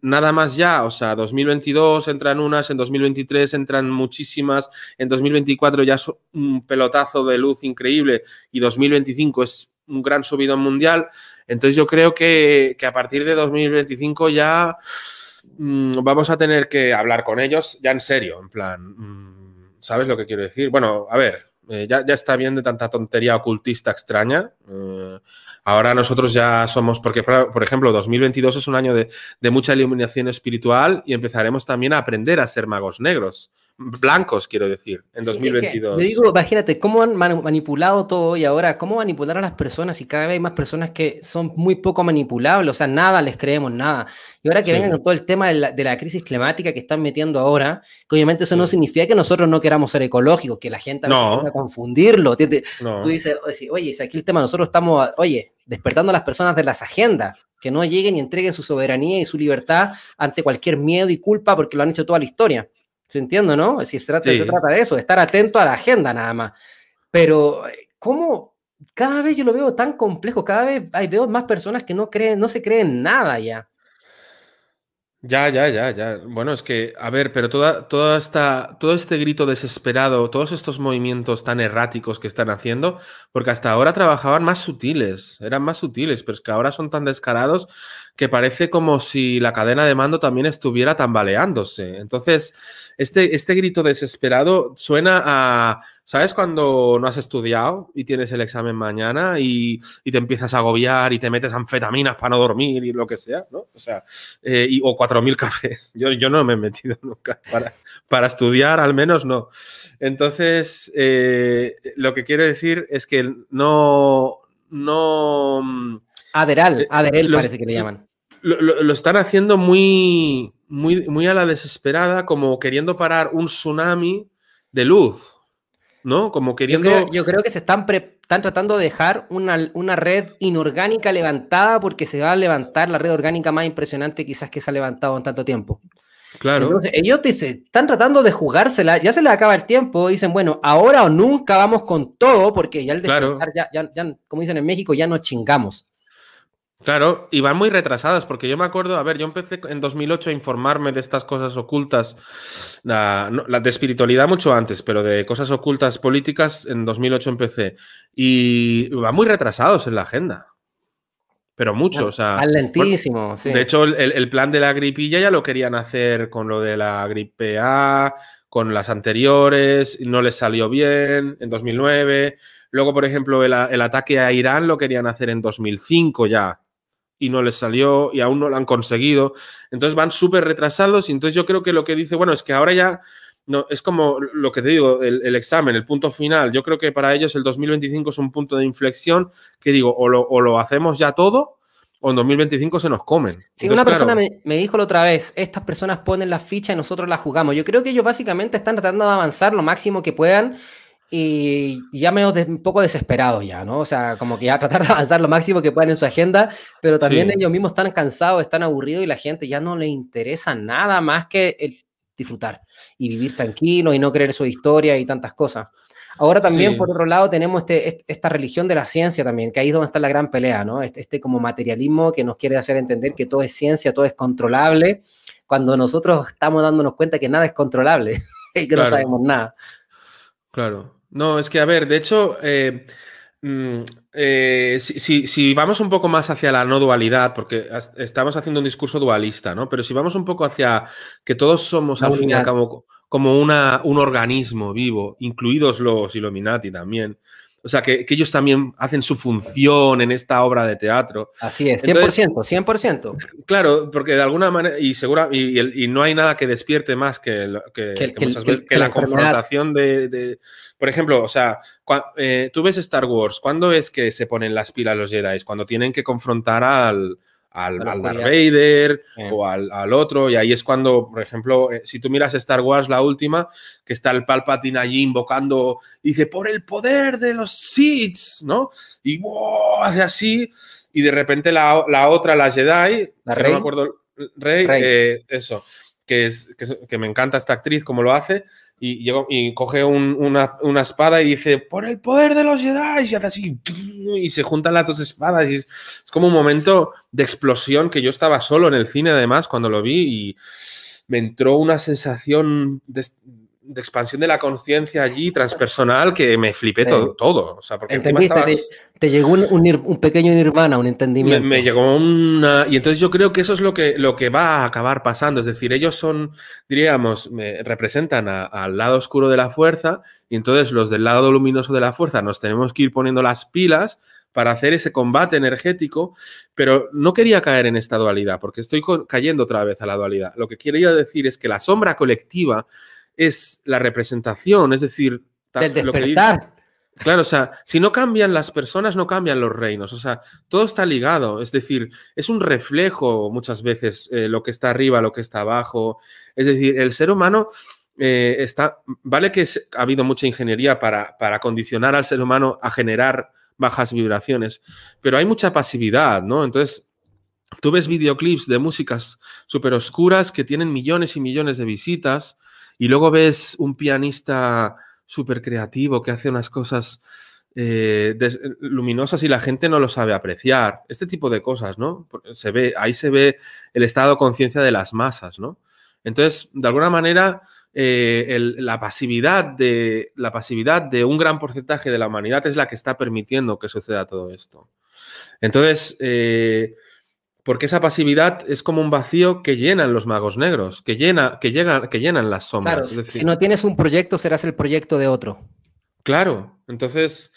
nada más ya, o sea, 2022 entran unas, en 2023 entran muchísimas, en 2024 ya es un pelotazo de luz increíble y 2025 es un gran subidón mundial. Entonces yo creo que, a partir de 2025 ya mm, vamos a tener que hablar con ellos ya en serio, en plan, mm, ¿sabes lo que quiero decir? Bueno, a ver, eh, ya, está bien de tanta tontería ocultista extraña. Eh, ahora nosotros ya somos, porque por ejemplo, 2022 es un año de, de mucha iluminación espiritual y empezaremos también a aprender a ser magos negros blancos, quiero decir, en 2022. Sí, digo, imagínate cómo han manipulado todo y ahora cómo manipular a las personas y cada vez hay más personas que son muy poco manipulables, o sea, nada les creemos, nada. Y ahora que vengan con todo el tema de la, crisis climática que están metiendo ahora, que obviamente eso no significa que nosotros no queramos ser ecológicos, que la gente a veces no. confundirlo. Tú dices, oye, si aquí el tema nosotros estamos, oye, despertando a las personas de las agendas, que no lleguen y entreguen su soberanía y su libertad ante cualquier miedo y culpa porque lo han hecho toda la historia. ¿Se entiende, no? Si se trata, se trata de eso, de estar atento a la agenda nada más. Pero, ¿cómo? Cada vez yo lo veo tan complejo, cada vez hay, veo más personas que no creen, no se creen nada ya. Ya, ya, ya, ya. Bueno, es que, a ver, pero toda, toda esta, todo este grito desesperado, todos estos movimientos tan erráticos que están haciendo, porque hasta ahora trabajaban más sutiles, eran más sutiles, pero es que ahora son tan descarados que parece como si la cadena de mando también estuviera tambaleándose. Entonces, este, este grito desesperado suena a, ¿sabes cuando no has estudiado y tienes el examen mañana y, te empiezas a agobiar y te metes anfetaminas para no dormir y lo que sea, ¿no? O sea, eh, y, o 4.000 cafés. Yo, yo no me he metido nunca para, para estudiar, al menos no. Entonces, eh, lo que quiero decir es que no... no Aderal, eh, Aderal parece que le llaman. Lo, están haciendo muy, muy, muy a la desesperada, como queriendo parar un tsunami de luz, ¿no? Como queriendo... Yo creo, que se están, están tratando de dejar una, una, red inorgánica levantada porque se va a levantar la red orgánica más impresionante quizás que se ha levantado en tanto tiempo. Claro. Entonces, ellos están tratando de jugársela, ya se les acaba el tiempo, dicen, bueno, ahora o nunca vamos con todo, porque ya el despertar, ya, ya, ya, como dicen en México, ya nos chingamos. Claro, y van muy retrasadas, porque yo me acuerdo, a ver, yo empecé en 2008 a informarme de estas cosas ocultas, la, de espiritualidad mucho antes, pero de cosas ocultas políticas en 2008 empecé, y van muy retrasados en la agenda. Pero mucho, o sea. lentísimo, sí. De hecho, el, el, plan de la gripilla ya lo querían hacer con lo de la gripe A, con las anteriores, no les salió bien en 2009. Luego, por ejemplo, el, el ataque a Irán lo querían hacer en 2005 ya y no les salió y aún no lo han conseguido. Entonces van súper retrasados y entonces yo creo que lo que dice, bueno, es que ahora ya no, es como lo que te digo, el, examen, el punto final. Yo creo que para ellos el 2025 es un punto de inflexión que digo, o lo, hacemos ya todo o en 2025 se nos comen. Sí, una persona me, me, dijo la otra vez, estas personas ponen la ficha y nosotros la jugamos. Yo creo que ellos básicamente están tratando de avanzar lo máximo que puedan y ya me un poco desesperado ya, ¿no? O sea, como que ya tratar de avanzar lo máximo que puedan en su agenda, pero también ellos mismos están cansados, están aburridos y la gente ya no le interesa nada más que el disfrutar y vivir tranquilo y no creer su historia y tantas cosas. Ahora también, por otro lado, tenemos este, esta religión de la ciencia también, que ahí es donde está la gran pelea, ¿no? Este, este, como materialismo que nos quiere hacer entender que todo es ciencia, todo es controlable, cuando nosotros estamos dándonos cuenta que nada es controlable y que no sabemos nada. Claro. No, es que, a ver, de hecho, eh, mm, eh, si, vamos un poco más hacia la no dualidad, porque estamos haciendo un discurso dualista, ¿no? Pero si vamos un poco hacia que todos somos al fin y al cabo como una, un organismo vivo, incluidos los Illuminati también, o sea, que, ellos también hacen su función en esta obra de teatro. Así es, 100%, 100%. Claro, porque de alguna manera, y segura, y, no hay nada que despierte más que, la confrontación de, Por ejemplo, o sea, eh, tú ves Star Wars, ¿cuándo es que se ponen las pilas los Jedi? Cuando tienen que confrontar al, al, Darth Vader o al, otro. Y ahí es cuando, por ejemplo, eh, si tú miras Star Wars, la última, que está el Palpatine allí invocando, dice, por el poder de los Sith, ¿no? Y hace así, y de repente la, otra, la Jedi, la Rey, no me acuerdo, Rey, eh, eso, que, es, que, me encanta esta actriz, como lo hace, y, y coge una, una, espada y dice, por el poder de los Jedi, y hace así, y se juntan las dos espadas, y es, como un momento de explosión que yo estaba solo en el cine además cuando lo vi y me entró una sensación de expansión de la conciencia allí transpersonal que me flipé todo, todo. O sea, porque te, llegó un, pequeño nirvana, un entendimiento. Me, llegó una. Y entonces yo creo que eso es lo que, lo que va a acabar pasando. Es decir, ellos son, diríamos, me representan al lado oscuro de la fuerza, y entonces los del lado luminoso de la fuerza nos tenemos que ir poniendo las pilas para hacer ese combate energético, pero no quería caer en esta dualidad, porque estoy cayendo otra vez a la dualidad. Lo que quería decir es que la sombra colectiva es la representación, es decir, del despertar. Claro, o sea, si no cambian las personas, no cambian los reinos. O sea, todo está ligado. Es decir, es un reflejo muchas veces eh, lo que está arriba, lo que está abajo. Es decir, el ser humano eh, está. Vale que ha habido mucha ingeniería para, para condicionar al ser humano a generar bajas vibraciones, pero hay mucha pasividad, ¿no? Entonces, tú ves videoclips de músicas súper oscuras que tienen millones y millones de visitas y luego ves un pianista súper creativo que hace unas cosas eh, luminosas y la gente no lo sabe apreciar. Este tipo de cosas, ¿no? Se ve, ahí se ve el estado de conciencia de las masas, ¿no? Entonces, de alguna manera, eh, la, pasividad de, la pasividad de un gran porcentaje de la humanidad es la que está permitiendo que suceda todo esto. Entonces, eh, porque esa pasividad es como un vacío que llenan los magos negros, que, llena, que, que llenan las sombras. si no tienes un proyecto, serás el proyecto de otro. Claro, entonces,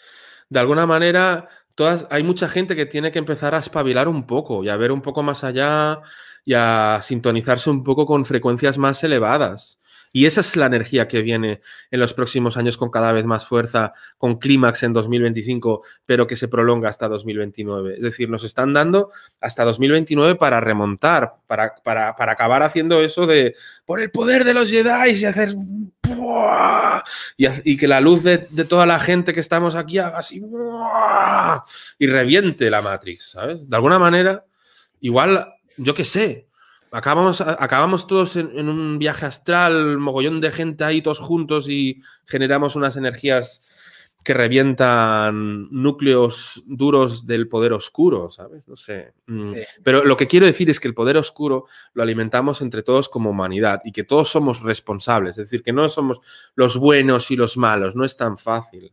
de alguna manera, todas, hay mucha gente que tiene que empezar a espabilar un poco y a ver un poco más allá y a sintonizarse un poco con frecuencias más elevadas. Y esa es la energía que viene en los próximos años con cada vez más fuerza, con clímax en 2025, pero que se prolonga hasta 2029. Es decir, nos están dando hasta 2029 para remontar, para, para, acabar haciendo eso de por el poder de los Jedi y hacer... Y, que la luz de, toda la gente que estamos aquí haga así y reviente la Matrix, ¿sabes? De alguna manera, igual, yo qué sé, Acabamos, acabamos todos en, un viaje astral, mogollón de gente ahí todos juntos y generamos unas energías que revientan núcleos duros del poder oscuro, ¿sabes? No sé. Mm. Pero lo que quiero decir es que el poder oscuro lo alimentamos entre todos como humanidad y que todos somos responsables, es decir, que no somos los buenos y los malos, no es tan fácil.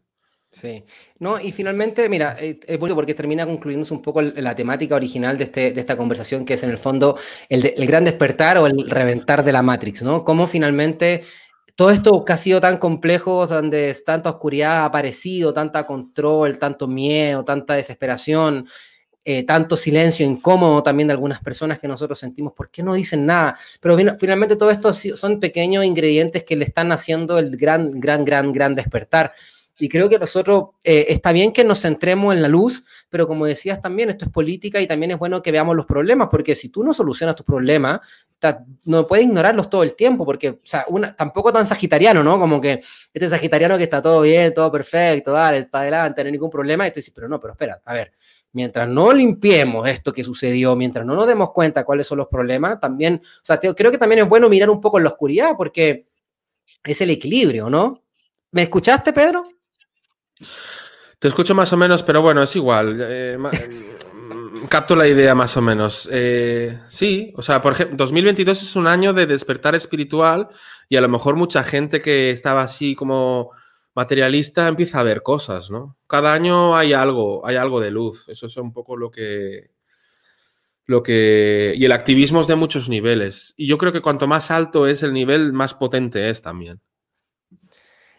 Sí, no, y finalmente, mira, eh, es bueno porque termina concluyéndose un poco la temática original de, este, de esta conversación, que es en el fondo el, el, gran despertar o el reventar de la Matrix, ¿no? Cómo finalmente todo esto que ha sido tan complejo, donde tanta oscuridad ha aparecido, tanta control, tanto miedo, tanta desesperación, eh, tanto silencio incómodo también de algunas personas que nosotros sentimos, ¿por qué no dicen nada? Pero finalmente todo esto son pequeños ingredientes que le están haciendo el gran, gran, gran, gran despertar. Y creo que nosotros, eh, está bien que nos centremos en la luz, pero como decías también, esto es política y también es bueno que veamos los problemas, porque si tú no solucionas tus problemas, no puedes ignorarlos todo el tiempo, porque, o sea, tampoco tan sagitariano, ¿no? Como que este sagitariano que está todo bien, todo perfecto, dale, para adelante, no hay ningún problema, y tú dices, pero no, pero espera, a ver, mientras no limpiemos esto que sucedió, mientras no nos demos cuenta cuáles son los problemas, también, o sea, creo que también es bueno mirar un poco en la oscuridad, porque es el equilibrio, ¿no? ¿Me escuchaste, Pedro? Te escucho más o menos, pero bueno, es igual. Eh, mm, capto la idea más o menos. Eh, sí, o sea, por ejemplo, 2022 es un año de despertar espiritual y a lo mejor mucha gente que estaba así como materialista empieza a ver cosas, ¿no? Cada año hay algo, hay algo de luz. Eso es un poco lo que, lo que... Y el activismo es de muchos niveles. Y yo creo que cuanto más alto es el nivel, más potente es también.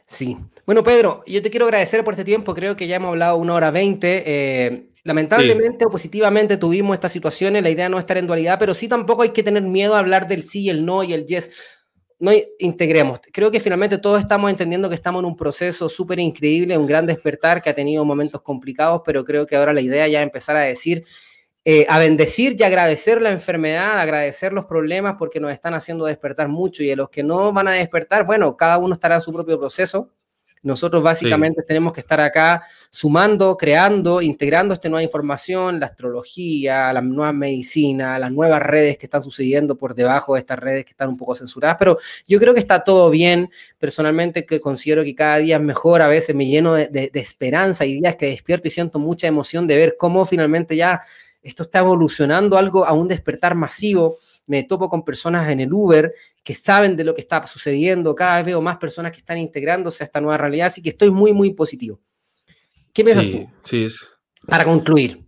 Sí. Bueno, Pedro, yo te quiero agradecer por este tiempo. Creo que ya hemos hablado una hora veinte. Eh, lamentablemente o positivamente tuvimos estas situaciones. La idea no es estar en dualidad, pero sí tampoco hay que tener miedo a hablar del sí, el no y el yes. No integremos. Creo que finalmente todos estamos entendiendo que estamos en un proceso súper increíble, un gran despertar que ha tenido momentos complicados, pero creo que ahora la idea ya es empezar a decir eh, a bendecir y agradecer la enfermedad, agradecer los problemas porque nos están haciendo despertar mucho y a los que no van a despertar, bueno, cada uno estará en su propio proceso. Nosotros básicamente tenemos que estar acá sumando, creando, integrando esta nueva información, la astrología, la nueva medicina, las nuevas redes que están sucediendo por debajo de estas redes que están un poco censuradas, pero yo creo que está todo bien. Personalmente que considero que cada día es mejor, a veces me lleno de, de esperanza y días que despierto y siento mucha emoción de ver cómo finalmente ya esto está evolucionando algo a un despertar masivo me topo con personas en el Uber que saben de lo que está sucediendo, cada vez veo más personas que están integrándose a esta nueva realidad, así que estoy muy, muy positivo. ¿Qué piensas Sí, tú? sí. es- Para concluir.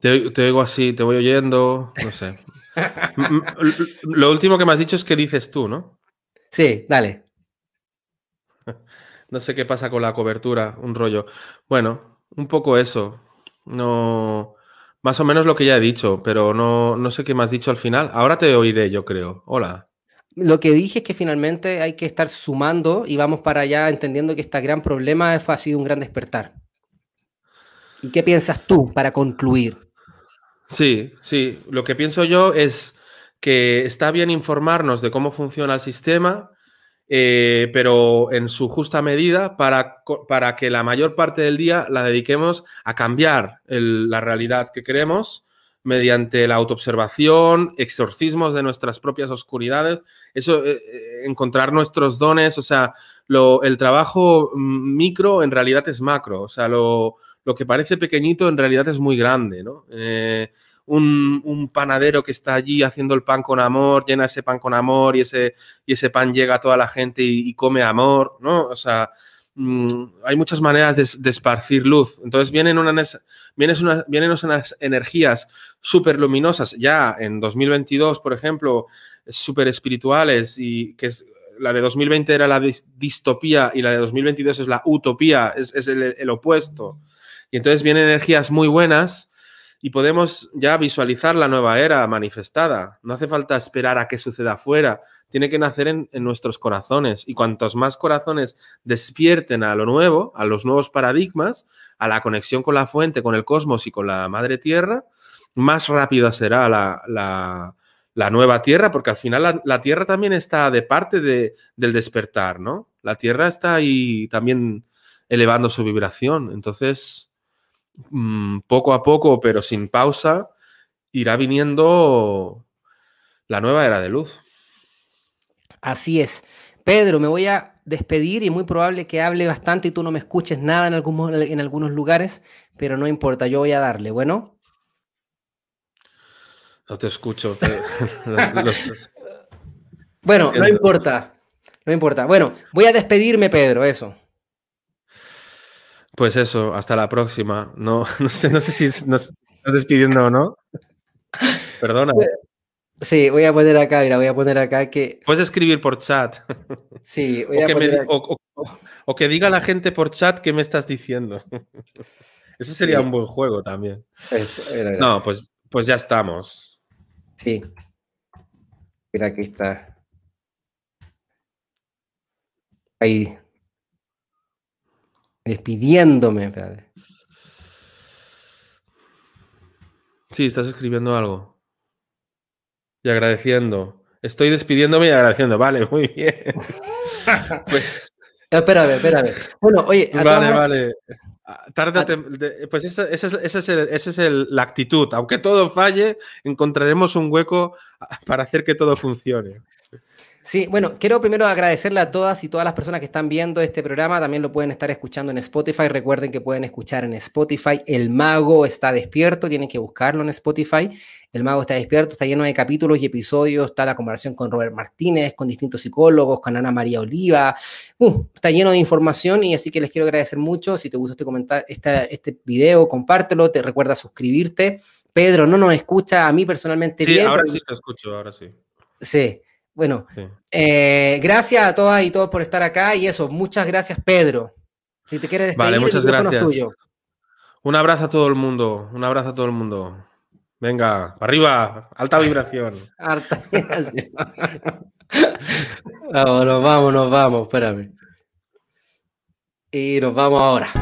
Te, te oigo así, te voy oyendo, no sé. Lo último que me has dicho es que dices tú, ¿no? Sí, dale. No sé qué pasa con la cobertura, un rollo. Bueno, un poco eso. No. Más o menos lo que ya he dicho, pero no, no sé qué me has dicho al final. Ahora te oiré, yo creo. Hola. Lo que dije es que finalmente hay que estar sumando y vamos para allá entendiendo que este gran problema ha sido un gran despertar. ¿Y qué piensas tú para concluir? Sí, sí. Lo que pienso yo es que está bien informarnos de cómo funciona el sistema, eh, pero en su justa medida para, para que la mayor parte del día la dediquemos a cambiar la realidad que queremos mediante la autoobservación, exorcismos de nuestras propias oscuridades, eso, eh, eh, encontrar nuestros dones, o sea, lo- el trabajo micro en realidad es macro, o sea, lo, lo que parece pequeñito en realidad es muy grande, ¿no? Un, un panadero que está allí haciendo el pan con amor, llena ese pan con amor y ese, y ese pan llega a toda la gente y, come amor, ¿no? O sea, mm, hay muchas maneras de, de esparcir luz. Entonces vienen, unas, unas, vienen unas energías súper luminosas ya en 2022, por ejemplo, súper espirituales y que es... La de 2020 era la dis- distopía y la de 2022 es la utopía, es, es el opuesto. Y entonces vienen energías muy buenas y podemos ya visualizar la nueva era manifestada. No hace falta esperar a que suceda afuera, tiene que nacer en, en, nuestros corazones. Y cuantos más corazones despierten a lo nuevo, a los nuevos paradigmas, a la conexión con la fuente, con el cosmos y con la madre tierra, más rápida será la, la, la nueva tierra, porque al final la, tierra también está de parte de, del despertar, ¿no? La tierra está ahí también elevando su vibración. Entonces, mmm, poco a poco, pero sin pausa, irá viniendo la nueva era de luz. Así es. Pedro, me voy a despedir y muy probable que hable bastante y tú no me escuches nada en, algún, en algunos lugares, pero no importa, yo voy a darle, ¿bueno? No te escucho. Te, los, los... Bueno, no importa, no importa. Bueno, voy a despedirme, Pedro, eso. Pues eso, hasta la próxima. No, no sé, no sé si nos estás despidiendo o no. Perdona. Sí, voy a poner acá, mira, voy a poner acá que. Puedes escribir por chat. Sí, voy o, a que poner me, o, o, o, que diga la gente por chat qué me estás diciendo. Eso sería sí. un buen juego también. Eso, mira, mira. No, pues, pues ya estamos. Sí. Mira, aquí está. Ahí. Despidiéndome. Espérate. Sí, estás escribiendo algo. Y agradeciendo. Estoy despidiéndome y agradeciendo. Vale, muy bien. pues... Espérame, espérame. Bueno, oye. Vale, todas... vale. Tárdate, a... pues esa, esa, es, esa, es, el, esa es el, la actitud. Aunque todo falle, encontraremos un hueco para hacer que todo funcione. Sí, bueno, quiero primero agradecerle a todas y todas las personas que están viendo este programa. También lo pueden estar escuchando en Spotify. Recuerden que pueden escuchar en Spotify. El Mago está despierto. Tienen que buscarlo en Spotify. El Mago está despierto. Está lleno de capítulos y episodios. Está la conversación con Robert Martínez, con distintos psicólogos, con Ana María Oliva. Uh, está lleno de información y así que les quiero agradecer mucho. Si te gustó este, comentar, este, este video, compártelo. Te recuerda suscribirte. Pedro no nos escucha a mí personalmente sí, bien. ahora sí te escucho, ahora sí. Sí. Bueno, sí. eh, gracias a todas y todos por estar acá y eso, muchas gracias Pedro. Si te quieres despedir, vale, muchas gracias. Tuyo. Un abrazo a todo el mundo, un abrazo a todo el mundo. Venga, para arriba, alta vibración. alta vibración. vámonos, vamos, nos vamos, espérame. Y nos vamos ahora.